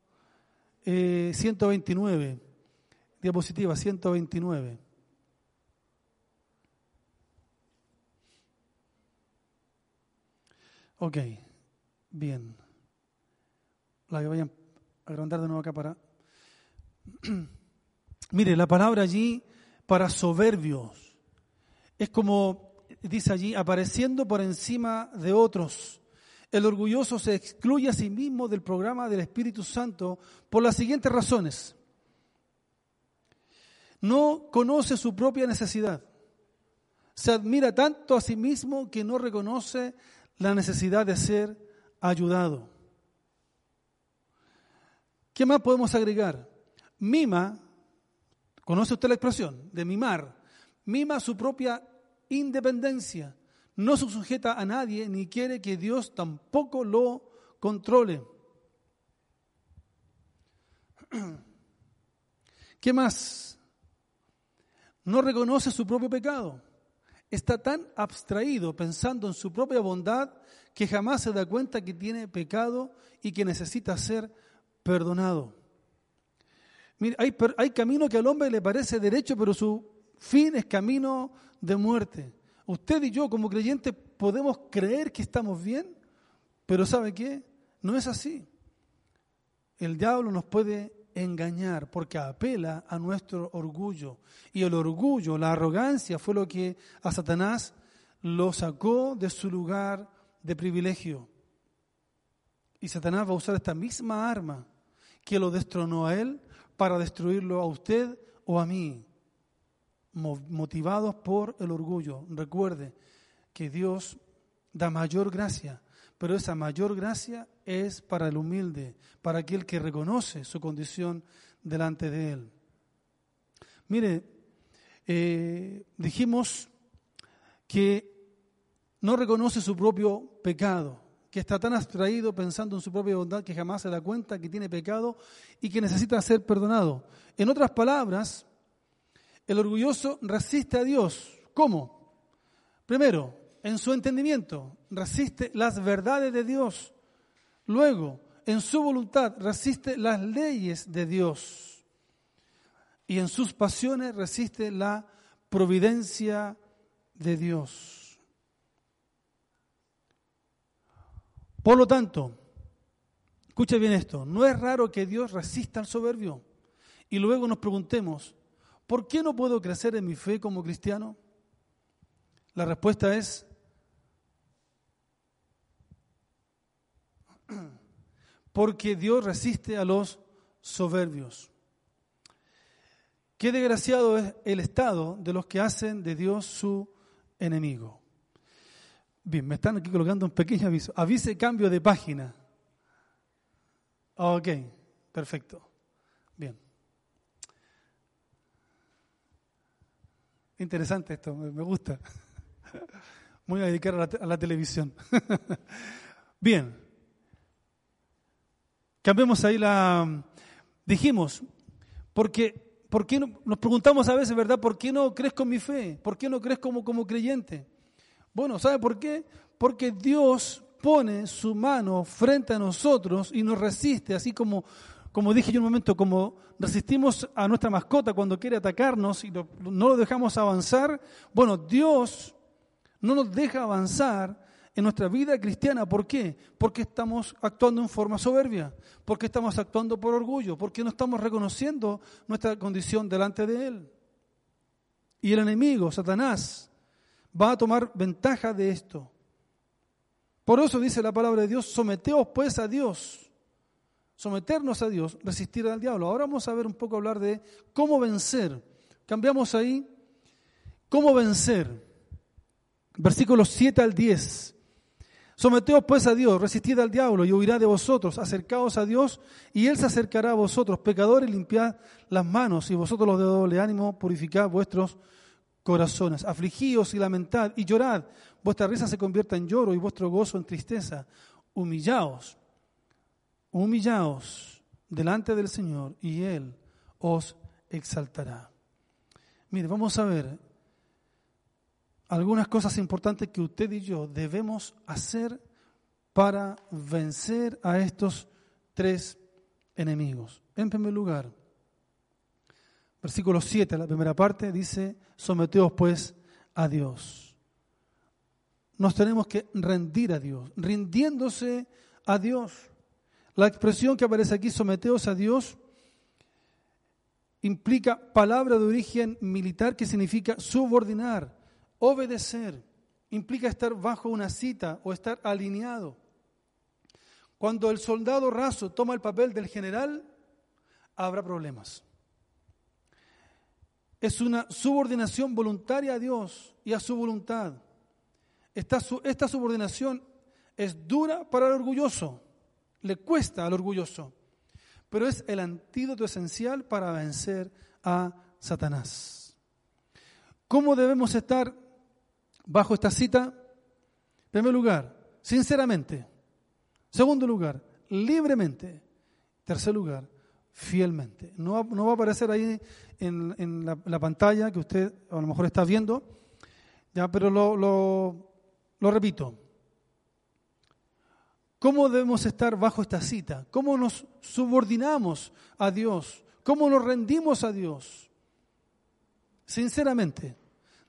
129, eh, diapositiva 129. Ok, bien. La que vayan a agrandar de nuevo acá para... [clears throat] Mire, la palabra allí para soberbios es como dice allí, apareciendo por encima de otros el orgulloso se excluye a sí mismo del programa del Espíritu Santo por las siguientes razones. No conoce su propia necesidad. Se admira tanto a sí mismo que no reconoce la necesidad de ser ayudado. ¿Qué más podemos agregar? Mima, ¿conoce usted la expresión? De mimar. Mima su propia independencia no se sujeta a nadie ni quiere que Dios tampoco lo controle. [clears throat] ¿Qué más? No reconoce su propio pecado. Está tan abstraído pensando en su propia bondad que jamás se da cuenta que tiene pecado y que necesita ser perdonado. Mire, hay, hay camino que al hombre le parece derecho, pero su fin es camino de muerte. Usted y yo como creyentes podemos creer que estamos bien, pero ¿sabe qué? No es así. El diablo nos puede engañar porque apela a nuestro orgullo. Y el orgullo, la arrogancia fue lo que a Satanás lo sacó de su lugar de privilegio. Y Satanás va a usar esta misma arma que lo destronó a él para destruirlo a usted o a mí, motivados por el orgullo. Recuerde que Dios da mayor gracia, pero esa mayor gracia es para el humilde, para aquel que reconoce su condición delante de Él. Mire, eh, dijimos que no reconoce su propio pecado, que está tan abstraído pensando en su propia bondad que jamás se da cuenta que tiene pecado y que necesita ser perdonado. En otras palabras, el orgulloso resiste a Dios. ¿Cómo? Primero, en su entendimiento, resiste las verdades de Dios. Luego, en su voluntad, resiste las leyes de Dios. Y en sus pasiones resiste la providencia de Dios. Por lo tanto, escucha bien esto, no es raro que Dios resista al soberbio y luego nos preguntemos, ¿por qué no puedo crecer en mi fe como cristiano? La respuesta es, [clears throat] porque Dios resiste a los soberbios. Qué desgraciado es el estado de los que hacen de Dios su enemigo. Bien, me están aquí colocando un pequeño aviso. Avise cambio de página. Ok, perfecto. Bien. Interesante esto, me gusta. [laughs] Voy a dedicar a la, televisión. [laughs] Bien. Cambiemos ahí la... Dijimos, porque, ¿por qué no, nos preguntamos a veces, ¿verdad? ¿Por qué no crees con mi fe? ¿Por qué no crees como, como creyente? Bueno, ¿sabe por qué? Porque Dios pone su mano frente a nosotros y nos resiste, así como, como dije yo un momento, como resistimos a nuestra mascota cuando quiere atacarnos y no lo dejamos avanzar. Bueno, Dios no nos deja avanzar en nuestra vida cristiana. ¿Por qué? Porque estamos actuando en forma soberbia, porque estamos actuando por orgullo, porque no estamos reconociendo nuestra condición delante de Él. Y el enemigo, Satanás, va a tomar ventaja de esto. Por eso dice la palabra de Dios, someteos pues a Dios. Someternos a Dios, resistir al diablo. Ahora vamos a ver un poco hablar de cómo vencer. Cambiamos ahí, cómo vencer. Versículos 7 al 10. Someteos pues a Dios, resistid al diablo y huirá de vosotros, acercaos a Dios y Él se acercará a vosotros, pecadores, limpiad las manos y vosotros los de doble ánimo, purificad vuestros. Afligíos y lamentad y llorad. Vuestra risa se convierta en lloro y vuestro gozo en tristeza. Humillaos, humillaos delante del Señor y Él os exaltará. Mire, vamos a ver algunas cosas importantes que usted y yo debemos hacer para vencer a estos tres enemigos. En primer lugar, Versículo 7, la primera parte, dice, someteos pues a Dios. Nos tenemos que rendir a Dios, rindiéndose a Dios. La expresión que aparece aquí, someteos a Dios, implica palabra de origen militar que significa subordinar, obedecer, implica estar bajo una cita o estar alineado. Cuando el soldado raso toma el papel del general, habrá problemas es una subordinación voluntaria a Dios y a su voluntad. Esta, esta subordinación es dura para el orgulloso, le cuesta al orgulloso, pero es el antídoto esencial para vencer a Satanás. ¿Cómo debemos estar bajo esta cita? En primer lugar, sinceramente. Segundo lugar, libremente. Tercer lugar, fielmente. No, no va a aparecer ahí en, en la, la, pantalla que usted a lo mejor está viendo, ya, pero lo, lo, lo repito. ¿Cómo debemos estar bajo esta cita? ¿Cómo nos subordinamos a Dios? ¿Cómo nos rendimos a Dios? Sinceramente,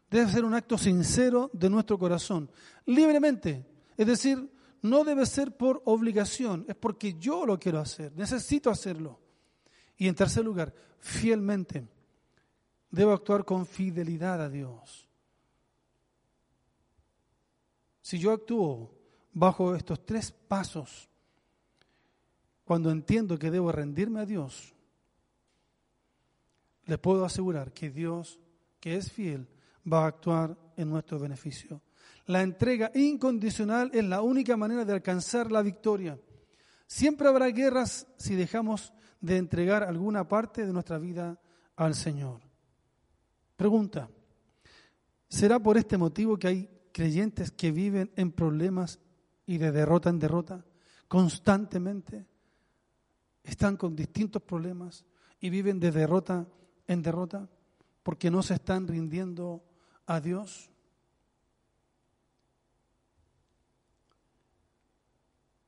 debe ser un acto sincero de nuestro corazón, libremente. Es decir, no debe ser por obligación, es porque yo lo quiero hacer, necesito hacerlo. Y en tercer lugar, fielmente, debo actuar con fidelidad a Dios. Si yo actúo bajo estos tres pasos, cuando entiendo que debo rendirme a Dios, le puedo asegurar que Dios, que es fiel, va a actuar en nuestro beneficio. La entrega incondicional es la única manera de alcanzar la victoria. Siempre habrá guerras si dejamos de entregar alguna parte de nuestra vida al Señor. Pregunta, ¿será por este motivo que hay creyentes que viven en problemas y de derrota en derrota constantemente? Están con distintos problemas y viven de derrota en derrota porque no se están rindiendo a Dios.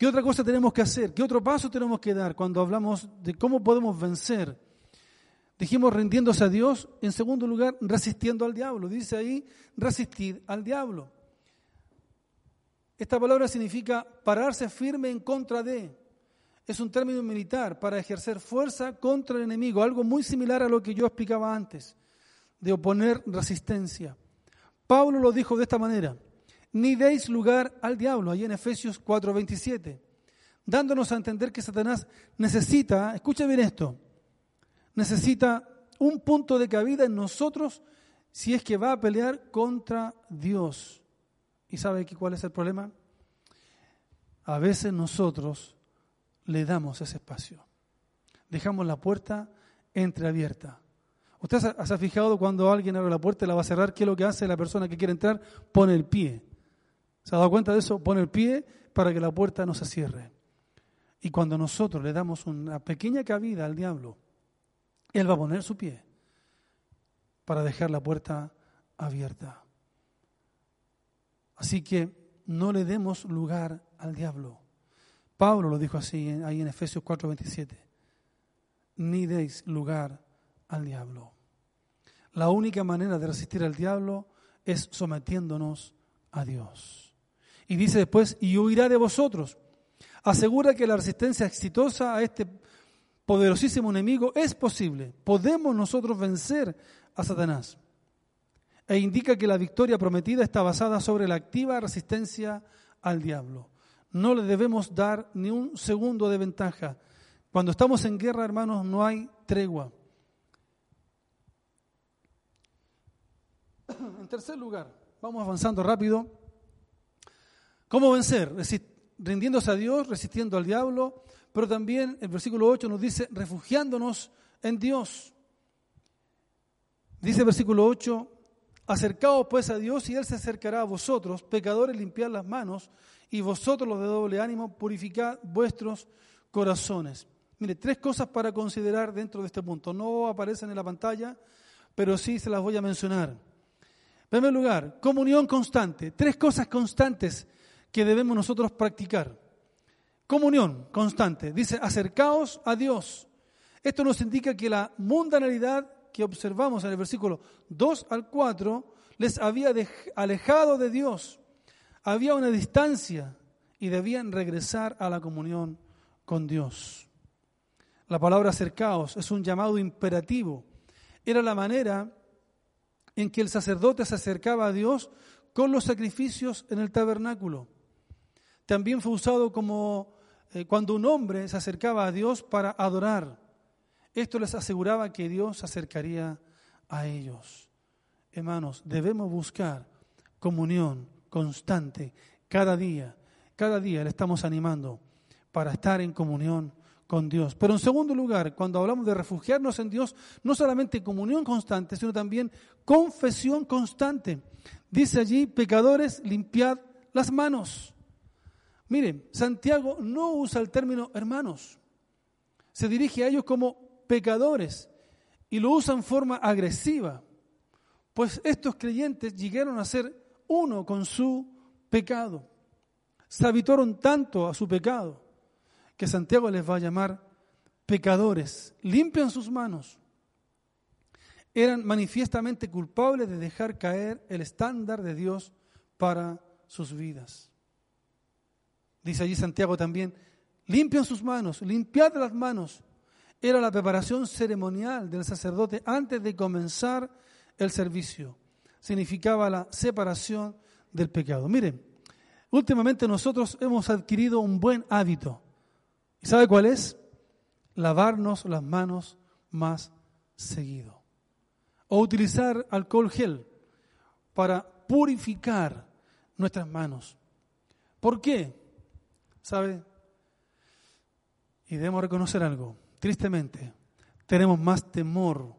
¿Qué otra cosa tenemos que hacer? ¿Qué otro paso tenemos que dar cuando hablamos de cómo podemos vencer? Dijimos rindiéndose a Dios, en segundo lugar, resistiendo al diablo. Dice ahí, resistir al diablo. Esta palabra significa pararse firme en contra de. Es un término militar para ejercer fuerza contra el enemigo, algo muy similar a lo que yo explicaba antes, de oponer resistencia. Pablo lo dijo de esta manera, ni deis lugar al diablo, ahí en Efesios 4:27, dándonos a entender que Satanás necesita, escucha bien esto, necesita un punto de cabida en nosotros si es que va a pelear contra Dios. ¿Y sabe cuál es el problema? A veces nosotros le damos ese espacio. Dejamos la puerta entreabierta. ¿Usted se ha fijado cuando alguien abre la puerta y la va a cerrar? ¿Qué es lo que hace la persona que quiere entrar? Pone el pie. ¿Se ha dado cuenta de eso? Pone el pie para que la puerta no se cierre. Y cuando nosotros le damos una pequeña cabida al diablo, él va a poner su pie para dejar la puerta abierta. Así que no le demos lugar al diablo. Pablo lo dijo así ahí en Efesios 4:27. Ni deis lugar al diablo. La única manera de resistir al diablo es sometiéndonos a Dios. Y dice después, y huirá de vosotros. Asegura que la resistencia exitosa a este poderosísimo enemigo es posible. Podemos nosotros vencer a Satanás. E indica que la victoria prometida está basada sobre la activa resistencia al diablo. No le debemos dar ni un segundo de ventaja. Cuando estamos en guerra, hermanos, no hay tregua. En tercer lugar, vamos avanzando rápido. ¿Cómo vencer? Rindiéndose a Dios, resistiendo al diablo, pero también el versículo 8 nos dice refugiándonos en Dios. Dice el versículo 8, acercaos pues a Dios y Él se acercará a vosotros, pecadores, limpiad las manos y vosotros los de doble ánimo, purificad vuestros corazones. Mire, tres cosas para considerar dentro de este punto. No aparecen en la pantalla, pero sí se las voy a mencionar. En primer lugar, comunión constante. Tres cosas constantes que debemos nosotros practicar. Comunión constante. Dice, acercaos a Dios. Esto nos indica que la mundanalidad que observamos en el versículo 2 al 4 les había alejado de Dios había una distancia y debían regresar a la comunión con Dios. La palabra acercaos es un llamado imperativo. Era la manera en que el sacerdote se acercaba a Dios con los sacrificios en el tabernáculo. También fue usado como eh, cuando un hombre se acercaba a Dios para adorar. Esto les aseguraba que Dios se acercaría a ellos. Hermanos, debemos buscar comunión constante, cada día. Cada día le estamos animando para estar en comunión con Dios. Pero en segundo lugar, cuando hablamos de refugiarnos en Dios, no solamente comunión constante, sino también confesión constante. Dice allí, pecadores, limpiad las manos. Miren, Santiago no usa el término hermanos. Se dirige a ellos como pecadores y lo usa en forma agresiva, pues estos creyentes llegaron a ser uno con su pecado. Se habituaron tanto a su pecado que Santiago les va a llamar pecadores. Limpian sus manos. Eran manifiestamente culpables de dejar caer el estándar de Dios para sus vidas. Dice allí Santiago también, limpian sus manos, limpiad las manos. Era la preparación ceremonial del sacerdote antes de comenzar el servicio. Significaba la separación del pecado. Miren, últimamente nosotros hemos adquirido un buen hábito. ¿Y sabe cuál es? Lavarnos las manos más seguido. O utilizar alcohol gel para purificar nuestras manos. ¿Por qué? ¿Sabe? Y debemos reconocer algo. Tristemente, tenemos más temor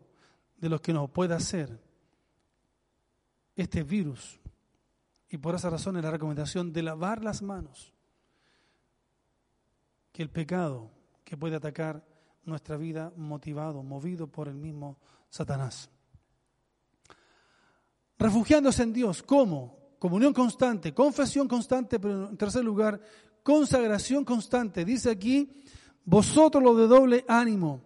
de lo que nos puede hacer este virus. Y por esa razón es la recomendación de lavar las manos. Que el pecado que puede atacar nuestra vida motivado, movido por el mismo Satanás. Refugiándose en Dios, ¿cómo? Comunión constante, confesión constante, pero en tercer lugar, consagración constante. Dice aquí, vosotros lo de doble ánimo.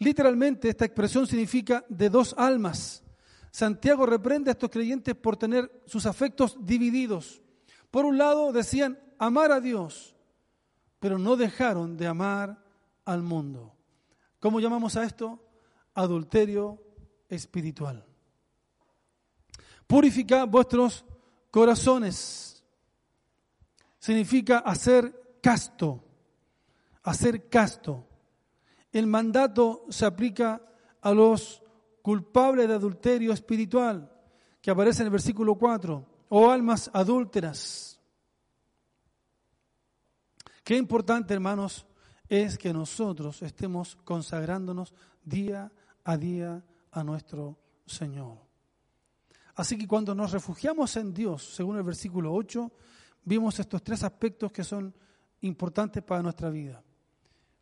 Literalmente esta expresión significa de dos almas. Santiago reprende a estos creyentes por tener sus afectos divididos. Por un lado decían amar a Dios, pero no dejaron de amar al mundo. ¿Cómo llamamos a esto? Adulterio espiritual. Purificad vuestros corazones. Significa hacer casto, hacer casto. El mandato se aplica a los culpables de adulterio espiritual, que aparece en el versículo 4, o almas adúlteras. Qué importante, hermanos, es que nosotros estemos consagrándonos día a día a nuestro Señor. Así que cuando nos refugiamos en Dios, según el versículo 8, vimos estos tres aspectos que son importantes para nuestra vida.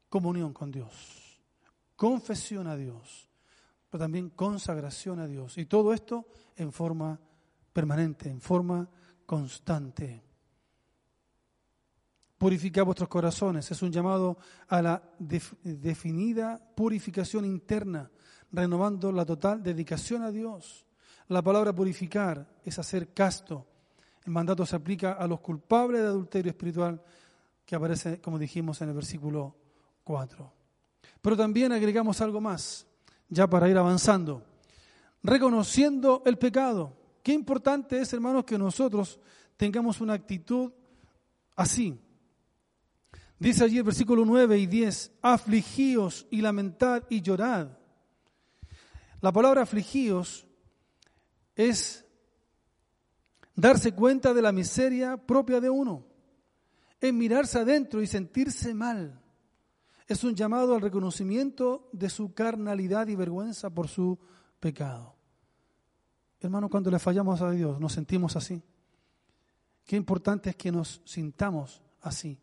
Comunión con Dios, confesión a Dios, pero también consagración a Dios. Y todo esto en forma permanente, en forma constante. Purificar vuestros corazones es un llamado a la definida purificación interna, renovando la total dedicación a Dios la palabra purificar es hacer casto. El mandato se aplica a los culpables de adulterio espiritual que aparece, como dijimos, en el versículo 4. Pero también agregamos algo más, ya para ir avanzando. Reconociendo el pecado. Qué importante es, hermanos, que nosotros tengamos una actitud así. Dice allí el versículo 9 y 10, afligíos y lamentad y llorad. La palabra afligíos es darse cuenta de la miseria propia de uno, es mirarse adentro y sentirse mal. Es un llamado al reconocimiento de su carnalidad y vergüenza por su pecado. Hermano, cuando le fallamos a Dios, nos sentimos así. Qué importante es que nos sintamos así,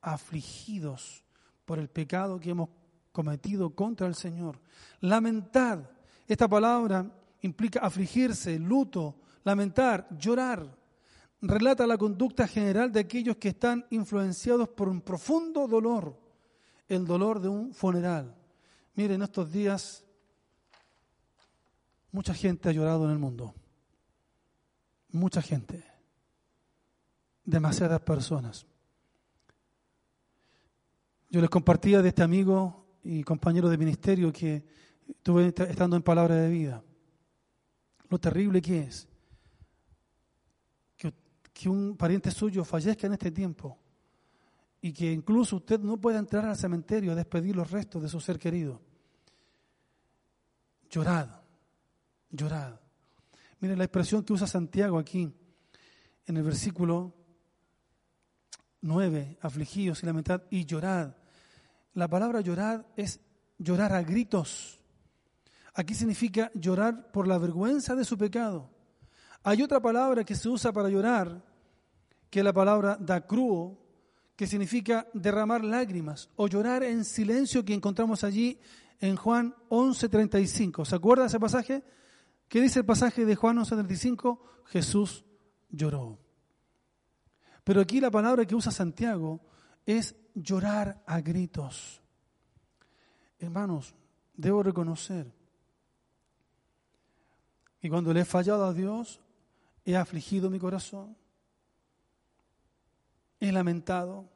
afligidos por el pecado que hemos cometido contra el Señor. Lamentar. Esta palabra implica afligirse, luto, lamentar, llorar. Relata la conducta general de aquellos que están influenciados por un profundo dolor, el dolor de un funeral. Miren, estos días mucha gente ha llorado en el mundo. Mucha gente. Demasiadas personas. Yo les compartía de este amigo y compañero de ministerio que estuve estando en Palabra de Vida lo terrible que es que, un pariente suyo fallezca en este tiempo y que incluso usted no pueda entrar al cementerio a despedir los restos de su ser querido. Llorad, llorad. Miren la expresión que usa Santiago aquí en el versículo 9, afligidos y lamentad y llorad. La palabra llorad es llorar a gritos. Aquí significa llorar por la vergüenza de su pecado. Hay otra palabra que se usa para llorar, que es la palabra dacruo, que significa derramar lágrimas o llorar en silencio que encontramos allí en Juan 11:35. ¿Se acuerda ese pasaje? ¿Qué dice el pasaje de Juan 11:35? Jesús lloró. Pero aquí la palabra que usa Santiago es llorar a gritos. Hermanos, debo reconocer que cuando le he fallado a Dios, he afligido mi corazón, he lamentado,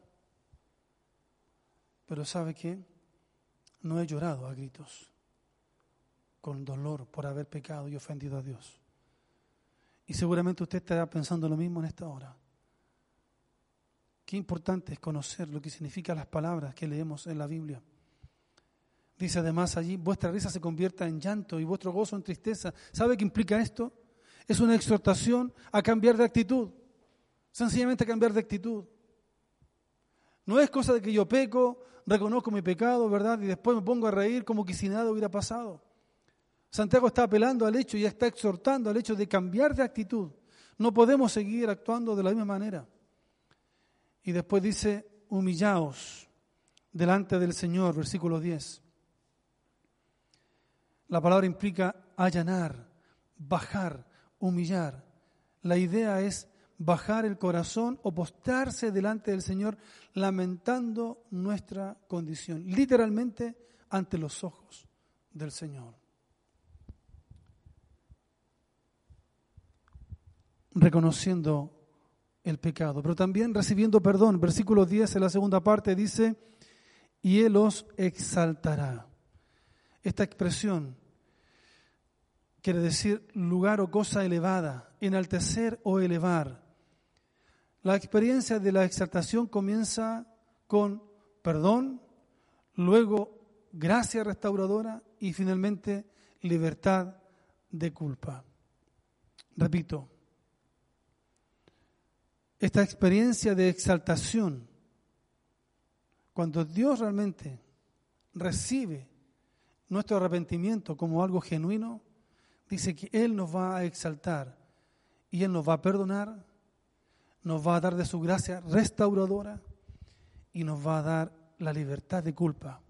pero ¿sabe qué? No he llorado a gritos, con dolor por haber pecado y ofendido a Dios. Y seguramente usted estará pensando lo mismo en esta hora. Qué importante es conocer lo que significan las palabras que leemos en la Biblia. Dice además allí, vuestra risa se convierta en llanto y vuestro gozo en tristeza. ¿Sabe qué implica esto? Es una exhortación a cambiar de actitud. Sencillamente a cambiar de actitud. No es cosa de que yo peco, reconozco mi pecado, ¿verdad? Y después me pongo a reír como que si nada hubiera pasado. Santiago está apelando al hecho y está exhortando al hecho de cambiar de actitud. No podemos seguir actuando de la misma manera. Y después dice, humillaos delante del Señor, versículo 10. La palabra implica allanar, bajar, humillar. La idea es bajar el corazón o postrarse delante del Señor lamentando nuestra condición, literalmente ante los ojos del Señor. Reconociendo el pecado, pero también recibiendo perdón. Versículo 10 en la segunda parte dice, y Él os exaltará. Esta expresión quiere decir lugar o cosa elevada, enaltecer o elevar. La experiencia de la exaltación comienza con perdón, luego gracia restauradora y finalmente libertad de culpa. Repito, esta experiencia de exaltación, cuando Dios realmente recibe nuestro arrepentimiento como algo genuino, dice que Él nos va a exaltar y Él nos va a perdonar, nos va a dar de su gracia restauradora y nos va a dar la libertad de culpa.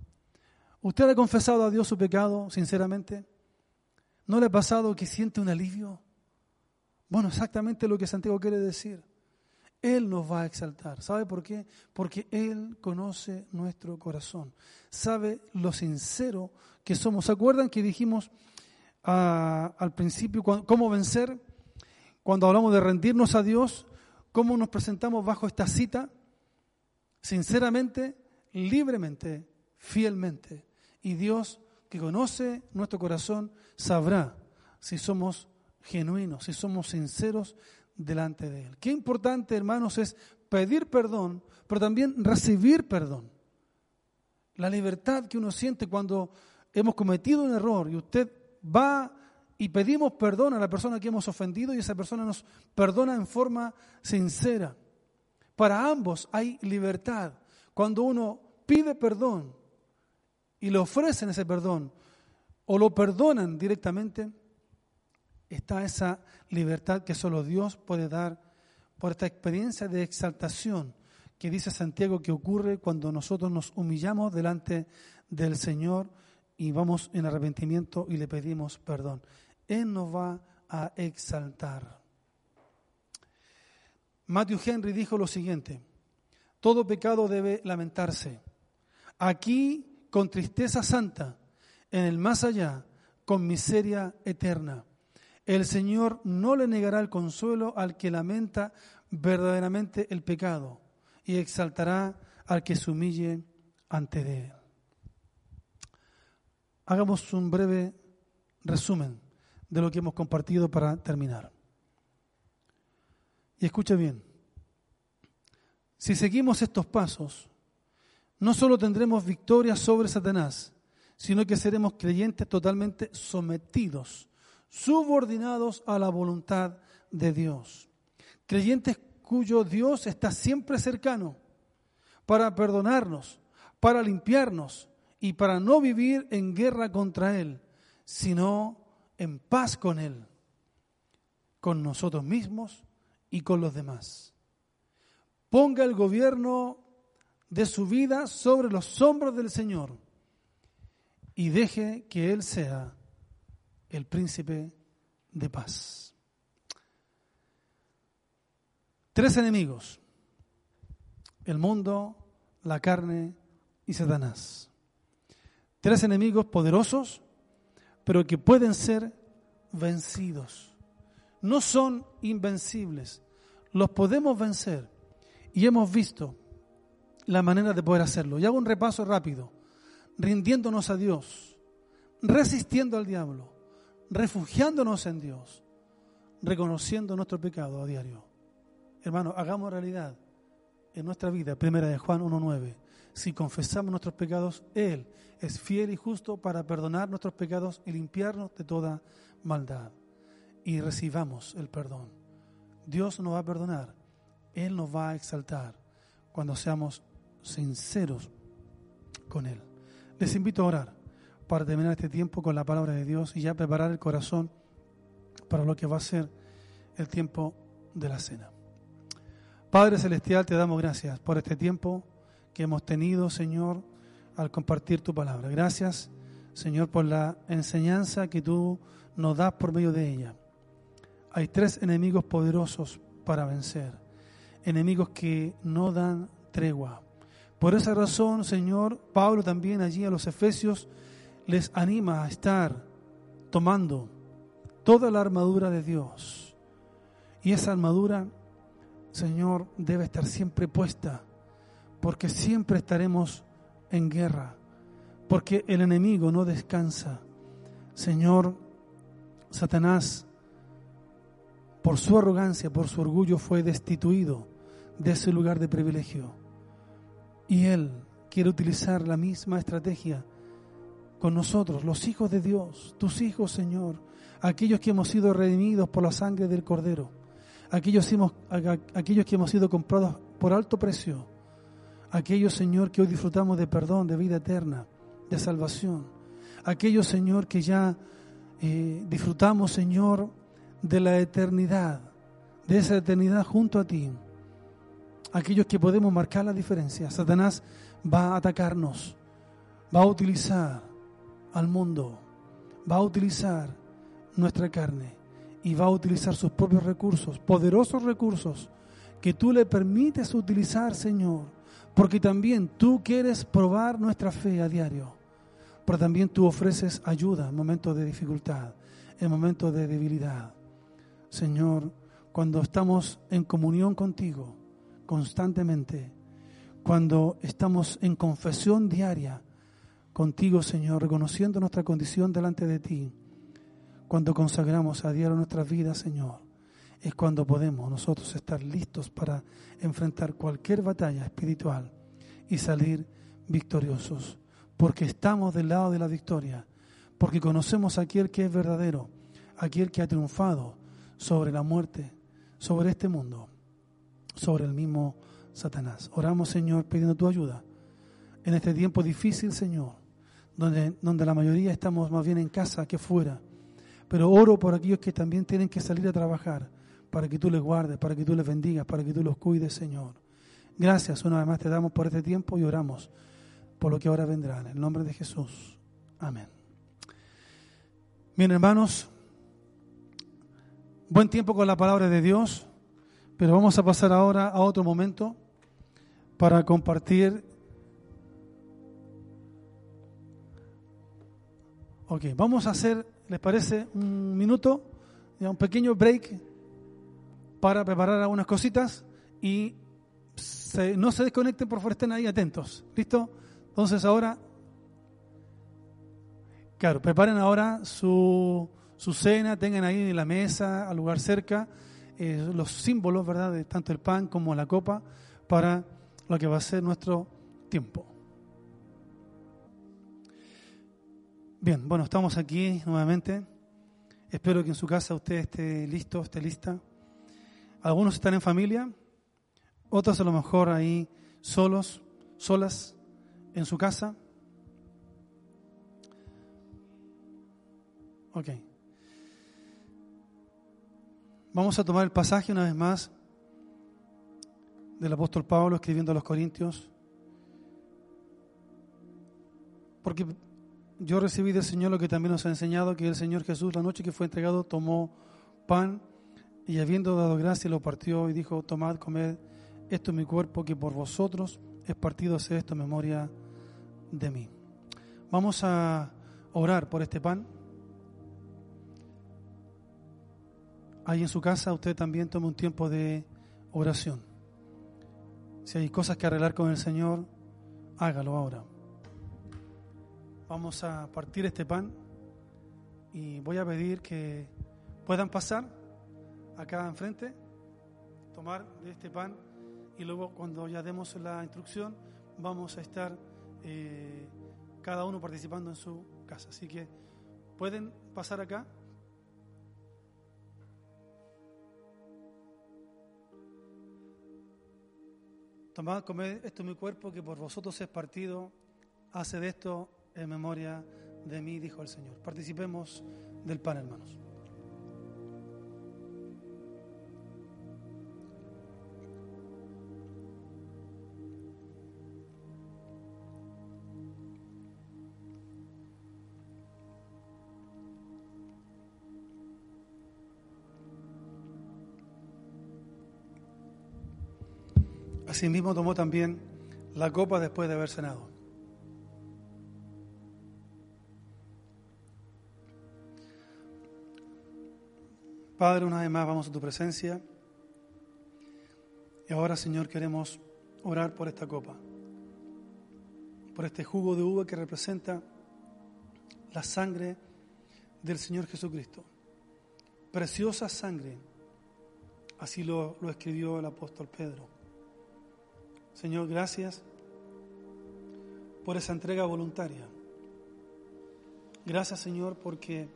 ¿Usted ha confesado a Dios su pecado sinceramente? ¿No le ha pasado que siente un alivio? Bueno, exactamente lo que Santiago quiere decir. Él nos va a exaltar. ¿Sabe por qué? Porque Él conoce nuestro corazón. Sabe lo sincero que somos. ¿Se acuerdan que dijimos al principio, cómo vencer, cuando hablamos de rendirnos a Dios, cómo nos presentamos bajo esta cita, sinceramente, libremente, fielmente. Y Dios, que conoce nuestro corazón, sabrá si somos genuinos, si somos sinceros delante de Él. Qué importante, hermanos, es pedir perdón, pero también recibir perdón. La libertad que uno siente cuando hemos cometido un error y usted va y pedimos perdón a la persona que hemos ofendido y esa persona nos perdona en forma sincera. Para ambos hay libertad. Cuando uno pide perdón y le ofrecen ese perdón o lo perdonan directamente, está esa libertad que solo Dios puede dar por esta experiencia de exaltación que dice Santiago que ocurre cuando nosotros nos humillamos delante del Señor y vamos en arrepentimiento y le pedimos perdón. Él nos va a exaltar. Matthew Henry dijo lo siguiente, todo pecado debe lamentarse. Aquí con tristeza santa, en el más allá con miseria eterna. El Señor no le negará el consuelo al que lamenta verdaderamente el pecado y exaltará al que se humille ante él. Hagamos un breve resumen de lo que hemos compartido para terminar. Y escucha bien, si seguimos estos pasos, no solo tendremos victoria sobre Satanás, sino que seremos creyentes totalmente sometidos, subordinados a la voluntad de Dios. Creyentes cuyo Dios está siempre cercano para perdonarnos, para limpiarnos, y para no vivir en guerra contra Él, sino en paz con Él, con nosotros mismos y con los demás. Ponga el gobierno de su vida sobre los hombros del Señor y deje que Él sea el príncipe de paz. Tres enemigos, el mundo, la carne y Satanás. Tres enemigos poderosos, pero que pueden ser vencidos. No son invencibles, los podemos vencer. Y hemos visto la manera de poder hacerlo. Y hago un repaso rápido, rindiéndonos a Dios, resistiendo al diablo, refugiándonos en Dios, reconociendo nuestro pecado a diario. Hermano, hagamos realidad en nuestra vida, primera de Juan 1.9. Si confesamos nuestros pecados, Él es fiel y justo para perdonar nuestros pecados y limpiarnos de toda maldad. Y recibamos el perdón. Dios nos va a perdonar. Él nos va a exaltar cuando seamos sinceros con Él. Les invito a orar para terminar este tiempo con la palabra de Dios y ya preparar el corazón para lo que va a ser el tiempo de la cena. Padre Celestial, te damos gracias por este tiempo que hemos tenido, Señor, al compartir tu palabra. Gracias, Señor, por la enseñanza que tú nos das por medio de ella. Hay tres enemigos poderosos para vencer, enemigos que no dan tregua. Por esa razón, Señor, Pablo también allí a los Efesios les anima a estar tomando toda la armadura de Dios. Y esa armadura, Señor, debe estar siempre puesta, porque siempre estaremos en guerra, porque el enemigo no descansa. Señor, Satanás, por su arrogancia, por su orgullo, fue destituido de ese lugar de privilegio. Y Él quiere utilizar la misma estrategia con nosotros, los hijos de Dios, tus hijos, Señor, aquellos que hemos sido redimidos por la sangre del Cordero, aquellos, aquellos que hemos sido comprados por alto precio, aquellos, Señor, que hoy disfrutamos de perdón, de vida eterna, de salvación, aquellos, Señor, que ya eh, disfrutamos, Señor, de la eternidad, de esa eternidad junto a ti aquellos que podemos marcar la diferencia. Satanás va a atacarnos, va a utilizar al mundo, va a utilizar nuestra carne y va a utilizar sus propios recursos, poderosos recursos que tú le permites utilizar, Señor, porque también tú quieres probar nuestra fe a diario, pero también tú ofreces ayuda en momentos de dificultad, en momentos de debilidad. Señor, cuando estamos en comunión contigo, constantemente, cuando estamos en confesión diaria contigo, Señor, reconociendo nuestra condición delante de ti, cuando consagramos a diario nuestra vida, Señor, es cuando podemos nosotros estar listos para enfrentar cualquier batalla espiritual y salir victoriosos, porque estamos del lado de la victoria, porque conocemos a aquel que es verdadero, aquel que ha triunfado sobre la muerte, sobre este mundo sobre el mismo Satanás. Oramos, Señor, pidiendo tu ayuda en este tiempo difícil, Señor, donde, donde la mayoría estamos más bien en casa que fuera. Pero oro por aquellos que también tienen que salir a trabajar, para que tú les guardes, para que tú les bendigas, para que tú los cuides, Señor. Gracias una vez más te damos por este tiempo y oramos por lo que ahora vendrá. En el nombre de Jesús. Amén. Bien, hermanos, buen tiempo con la palabra de Dios. Pero vamos a pasar ahora a otro momento para compartir. Ok, vamos a hacer, ¿les parece? Un minuto, un pequeño break para preparar algunas cositas y no se desconecten, por favor, estén ahí atentos. ¿Listo? Entonces ahora, claro, preparen ahora su, su cena, tengan ahí en la mesa, al lugar cerca eh, los símbolos, ¿verdad?, de tanto el pan como la copa para lo que va a ser nuestro tiempo. Bien, bueno, estamos aquí nuevamente. Espero que en su casa usted esté listo, esté lista. Algunos están en familia, otros a lo mejor ahí solos, solas en su casa. Ok. Vamos a tomar el pasaje una vez más del apóstol Pablo escribiendo a los Corintios, Porque yo recibí del Señor lo que también nos ha enseñado, que el Señor Jesús la noche que fue entregado tomó pan y habiendo dado gracia lo partió y dijo, tomad, comed, esto es mi cuerpo que por vosotros es partido, hacer esto en memoria de mí. Vamos a orar por este pan. Ahí en su casa usted también tome un tiempo de oración. Si hay cosas que arreglar con el Señor, hágalo ahora. Vamos a partir este pan y voy a pedir que puedan pasar acá enfrente, tomar de este pan y luego cuando ya demos la instrucción vamos a estar eh, cada uno participando en su casa. Así que pueden pasar acá. Tomad, comed, esto es mi cuerpo que por vosotros es partido, hace de esto en memoria de mí, dijo el Señor. Participemos del pan, hermanos. Asimismo tomó también la copa después de haber cenado. Padre, una vez más vamos a tu presencia. Y ahora, Señor, queremos orar por esta copa, por este jugo de uva que representa la sangre del Señor Jesucristo. Preciosa sangre, así lo, lo escribió el apóstol Pedro. Señor, gracias por esa entrega voluntaria. Gracias, Señor, porque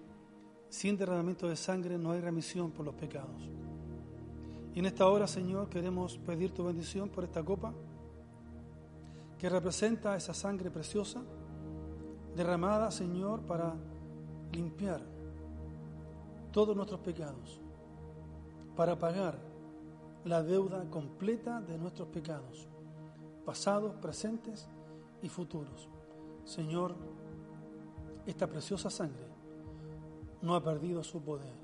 sin derramamiento de sangre no hay remisión por los pecados. Y en esta hora, Señor, queremos pedir tu bendición por esta copa que representa esa sangre preciosa derramada, Señor, para limpiar todos nuestros pecados, para pagar la deuda completa de nuestros pecados pasados, presentes y futuros. Señor, esta preciosa sangre no ha perdido su poder.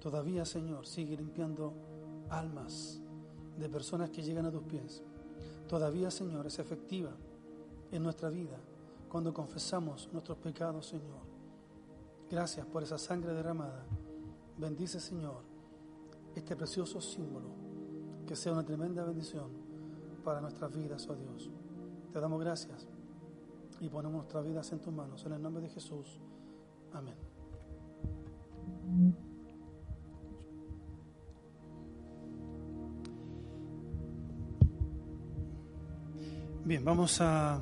Todavía, Señor, sigue limpiando almas de personas que llegan a tus pies. Todavía, Señor, es efectiva en nuestra vida cuando confesamos nuestros pecados, Señor. Gracias por esa sangre derramada. Bendice, Señor, este precioso símbolo. Que sea una tremenda bendición para nuestras vidas, oh Dios. Te damos gracias y ponemos nuestras vidas en tus manos. En el nombre de Jesús. Amén. Bien, vamos a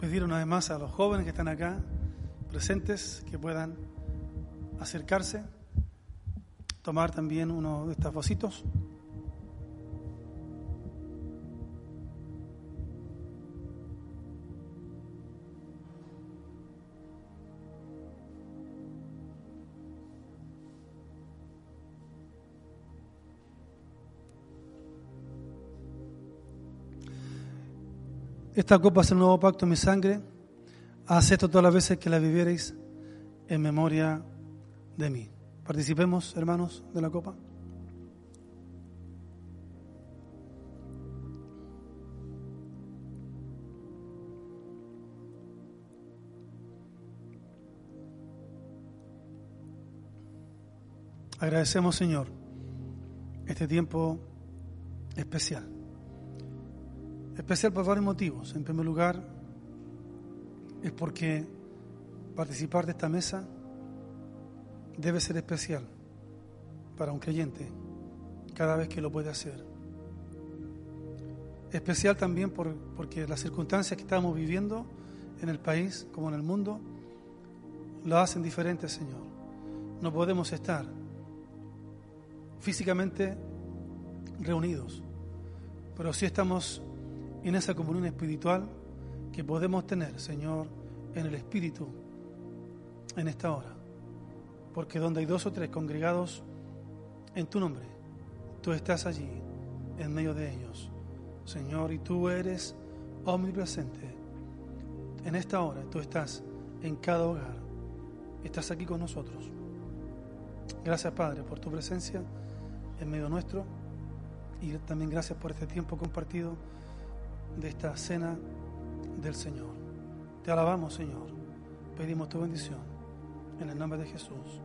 pedir una vez más a los jóvenes que están acá presentes que puedan acercarse, tomar también uno de estos vasitos. Esta copa es el nuevo pacto en mi sangre. Haz esto todas las veces que la vivierais en memoria de mí. Participemos, hermanos, de la copa. Agradecemos, Señor, este tiempo especial. Especial por varios motivos. En primer lugar, es porque participar de esta mesa debe ser especial para un creyente cada vez que lo puede hacer. Especial también por, porque las circunstancias que estamos viviendo en el país como en el mundo lo hacen diferente, Señor. No podemos estar físicamente reunidos, pero sí estamos en esa comunión espiritual que podemos tener, Señor, en el Espíritu en esta hora. Porque donde hay dos o tres congregados en tu nombre, tú estás allí, en medio de ellos, Señor, y tú eres omnipresente en esta hora tú estás en cada hogar, estás aquí con nosotros. Gracias Padre por tu presencia en medio nuestro y también gracias por este tiempo compartido de esta cena del Señor. Te alabamos Señor, pedimos tu bendición en el nombre de Jesús.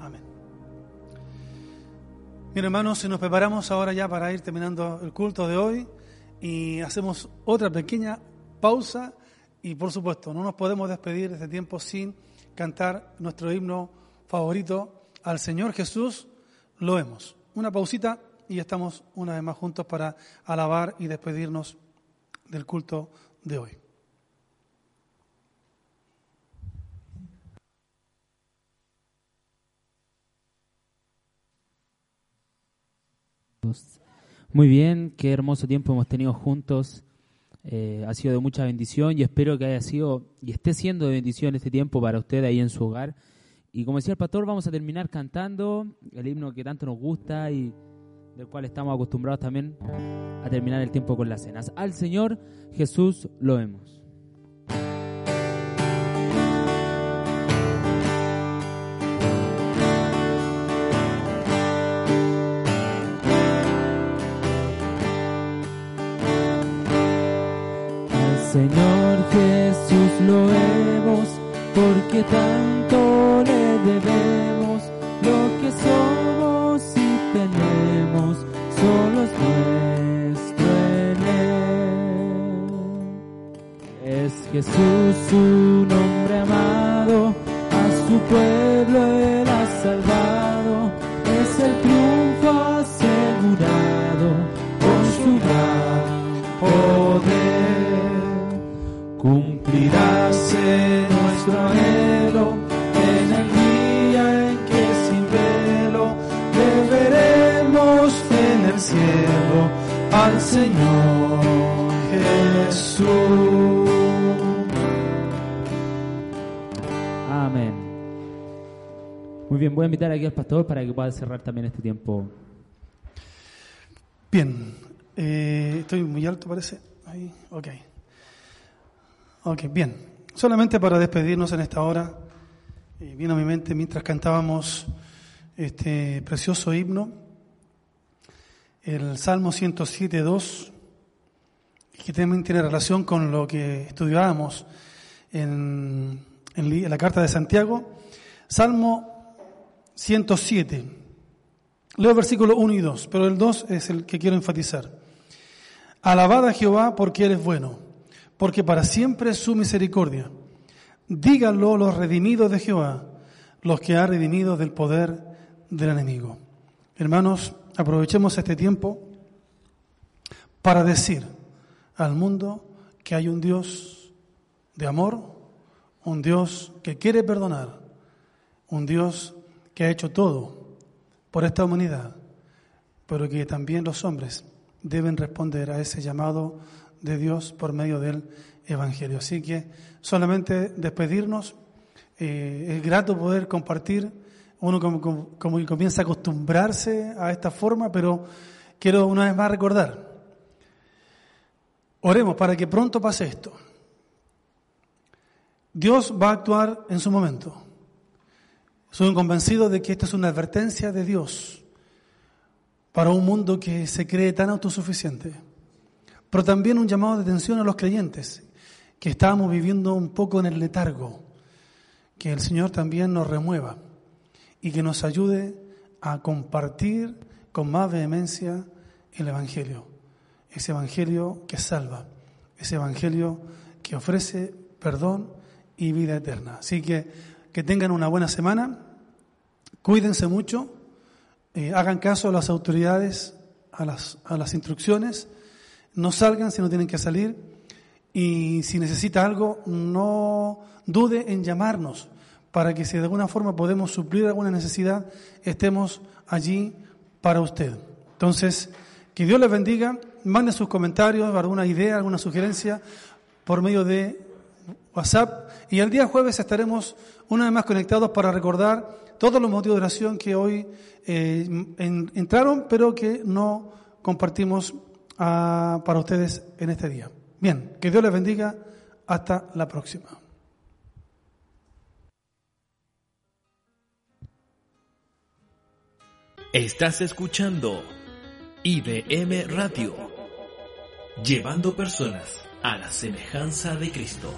Amén. Bien hermanos, si nos preparamos ahora ya para ir terminando el culto de hoy y hacemos otra pequeña pausa y por supuesto no nos podemos despedir de este tiempo sin cantar nuestro himno favorito al Señor Jesús, lo hemos. Una pausita y estamos una vez más juntos para alabar y despedirnos del culto de hoy. Muy bien, qué hermoso tiempo hemos tenido juntos. Eh, ha sido de mucha bendición y espero que haya sido y esté siendo de bendición este tiempo para usted ahí en su hogar. Y como decía el pastor, vamos a terminar cantando el himno que tanto nos gusta y del cual estamos acostumbrados también a terminar el tiempo con las cenas. Al Señor Jesús lo vemos. Señor Jesús lo vemos, porque tanto le debemos Jesús su nombre amado, a su pueblo él ha salvado, es el triunfo asegurado con su gran poder cumplirase nuestro anhelo en el día en que sin velo le en el cielo al Señor Jesús. Muy bien, voy a invitar aquí al pastor para que pueda cerrar también este tiempo. Bien, eh, estoy muy alto parece. Ahí, ok. Ok, bien. Solamente para despedirnos en esta hora, eh, vino a mi mente mientras cantábamos este precioso himno, el Salmo 107, 2, que también tiene relación con lo que estudiábamos en, en la carta de Santiago. Salmo 107. Leo versículo 1 y 2, pero el 2 es el que quiero enfatizar. Alabad a Jehová porque Él es bueno porque para siempre es su misericordia. Díganlo los redimidos de Jehová, los que ha redimido del poder del enemigo. Hermanos, aprovechemos este tiempo para decir al mundo que hay un Dios de amor, un Dios que quiere perdonar, un Dios que ha hecho todo por esta humanidad, pero que también los hombres deben responder a ese llamado de Dios por medio del Evangelio. Así que solamente despedirnos, eh, es grato poder compartir, uno como, como, comienza a acostumbrarse a esta forma, pero quiero una vez más recordar, oremos para que pronto pase esto. Dios va a actuar en su momento. Soy convencido de que esta es una advertencia de Dios para un mundo que se cree tan autosuficiente pero también un llamado de atención a los creyentes, que estábamos viviendo un poco en el letargo, que el Señor también nos remueva y que nos ayude a compartir con más vehemencia el Evangelio, ese Evangelio que salva, ese Evangelio que ofrece perdón y vida eterna. Así que que tengan una buena semana, cuídense mucho, eh, hagan caso a las autoridades, a las, a las instrucciones. No salgan si no tienen que salir. Y si necesita algo, no dude en llamarnos para que si de alguna forma podemos suplir alguna necesidad, estemos allí para usted. Entonces, que Dios les bendiga, mande sus comentarios, alguna idea, alguna sugerencia por medio de WhatsApp. Y el día jueves estaremos una vez más conectados para recordar todos los motivos de oración que hoy eh, entraron, pero que no compartimos ah, para ustedes en este día. Bien, que Dios les bendiga. Hasta la próxima. Estás escuchando IBM Radio, llevando personas a la semejanza de Cristo.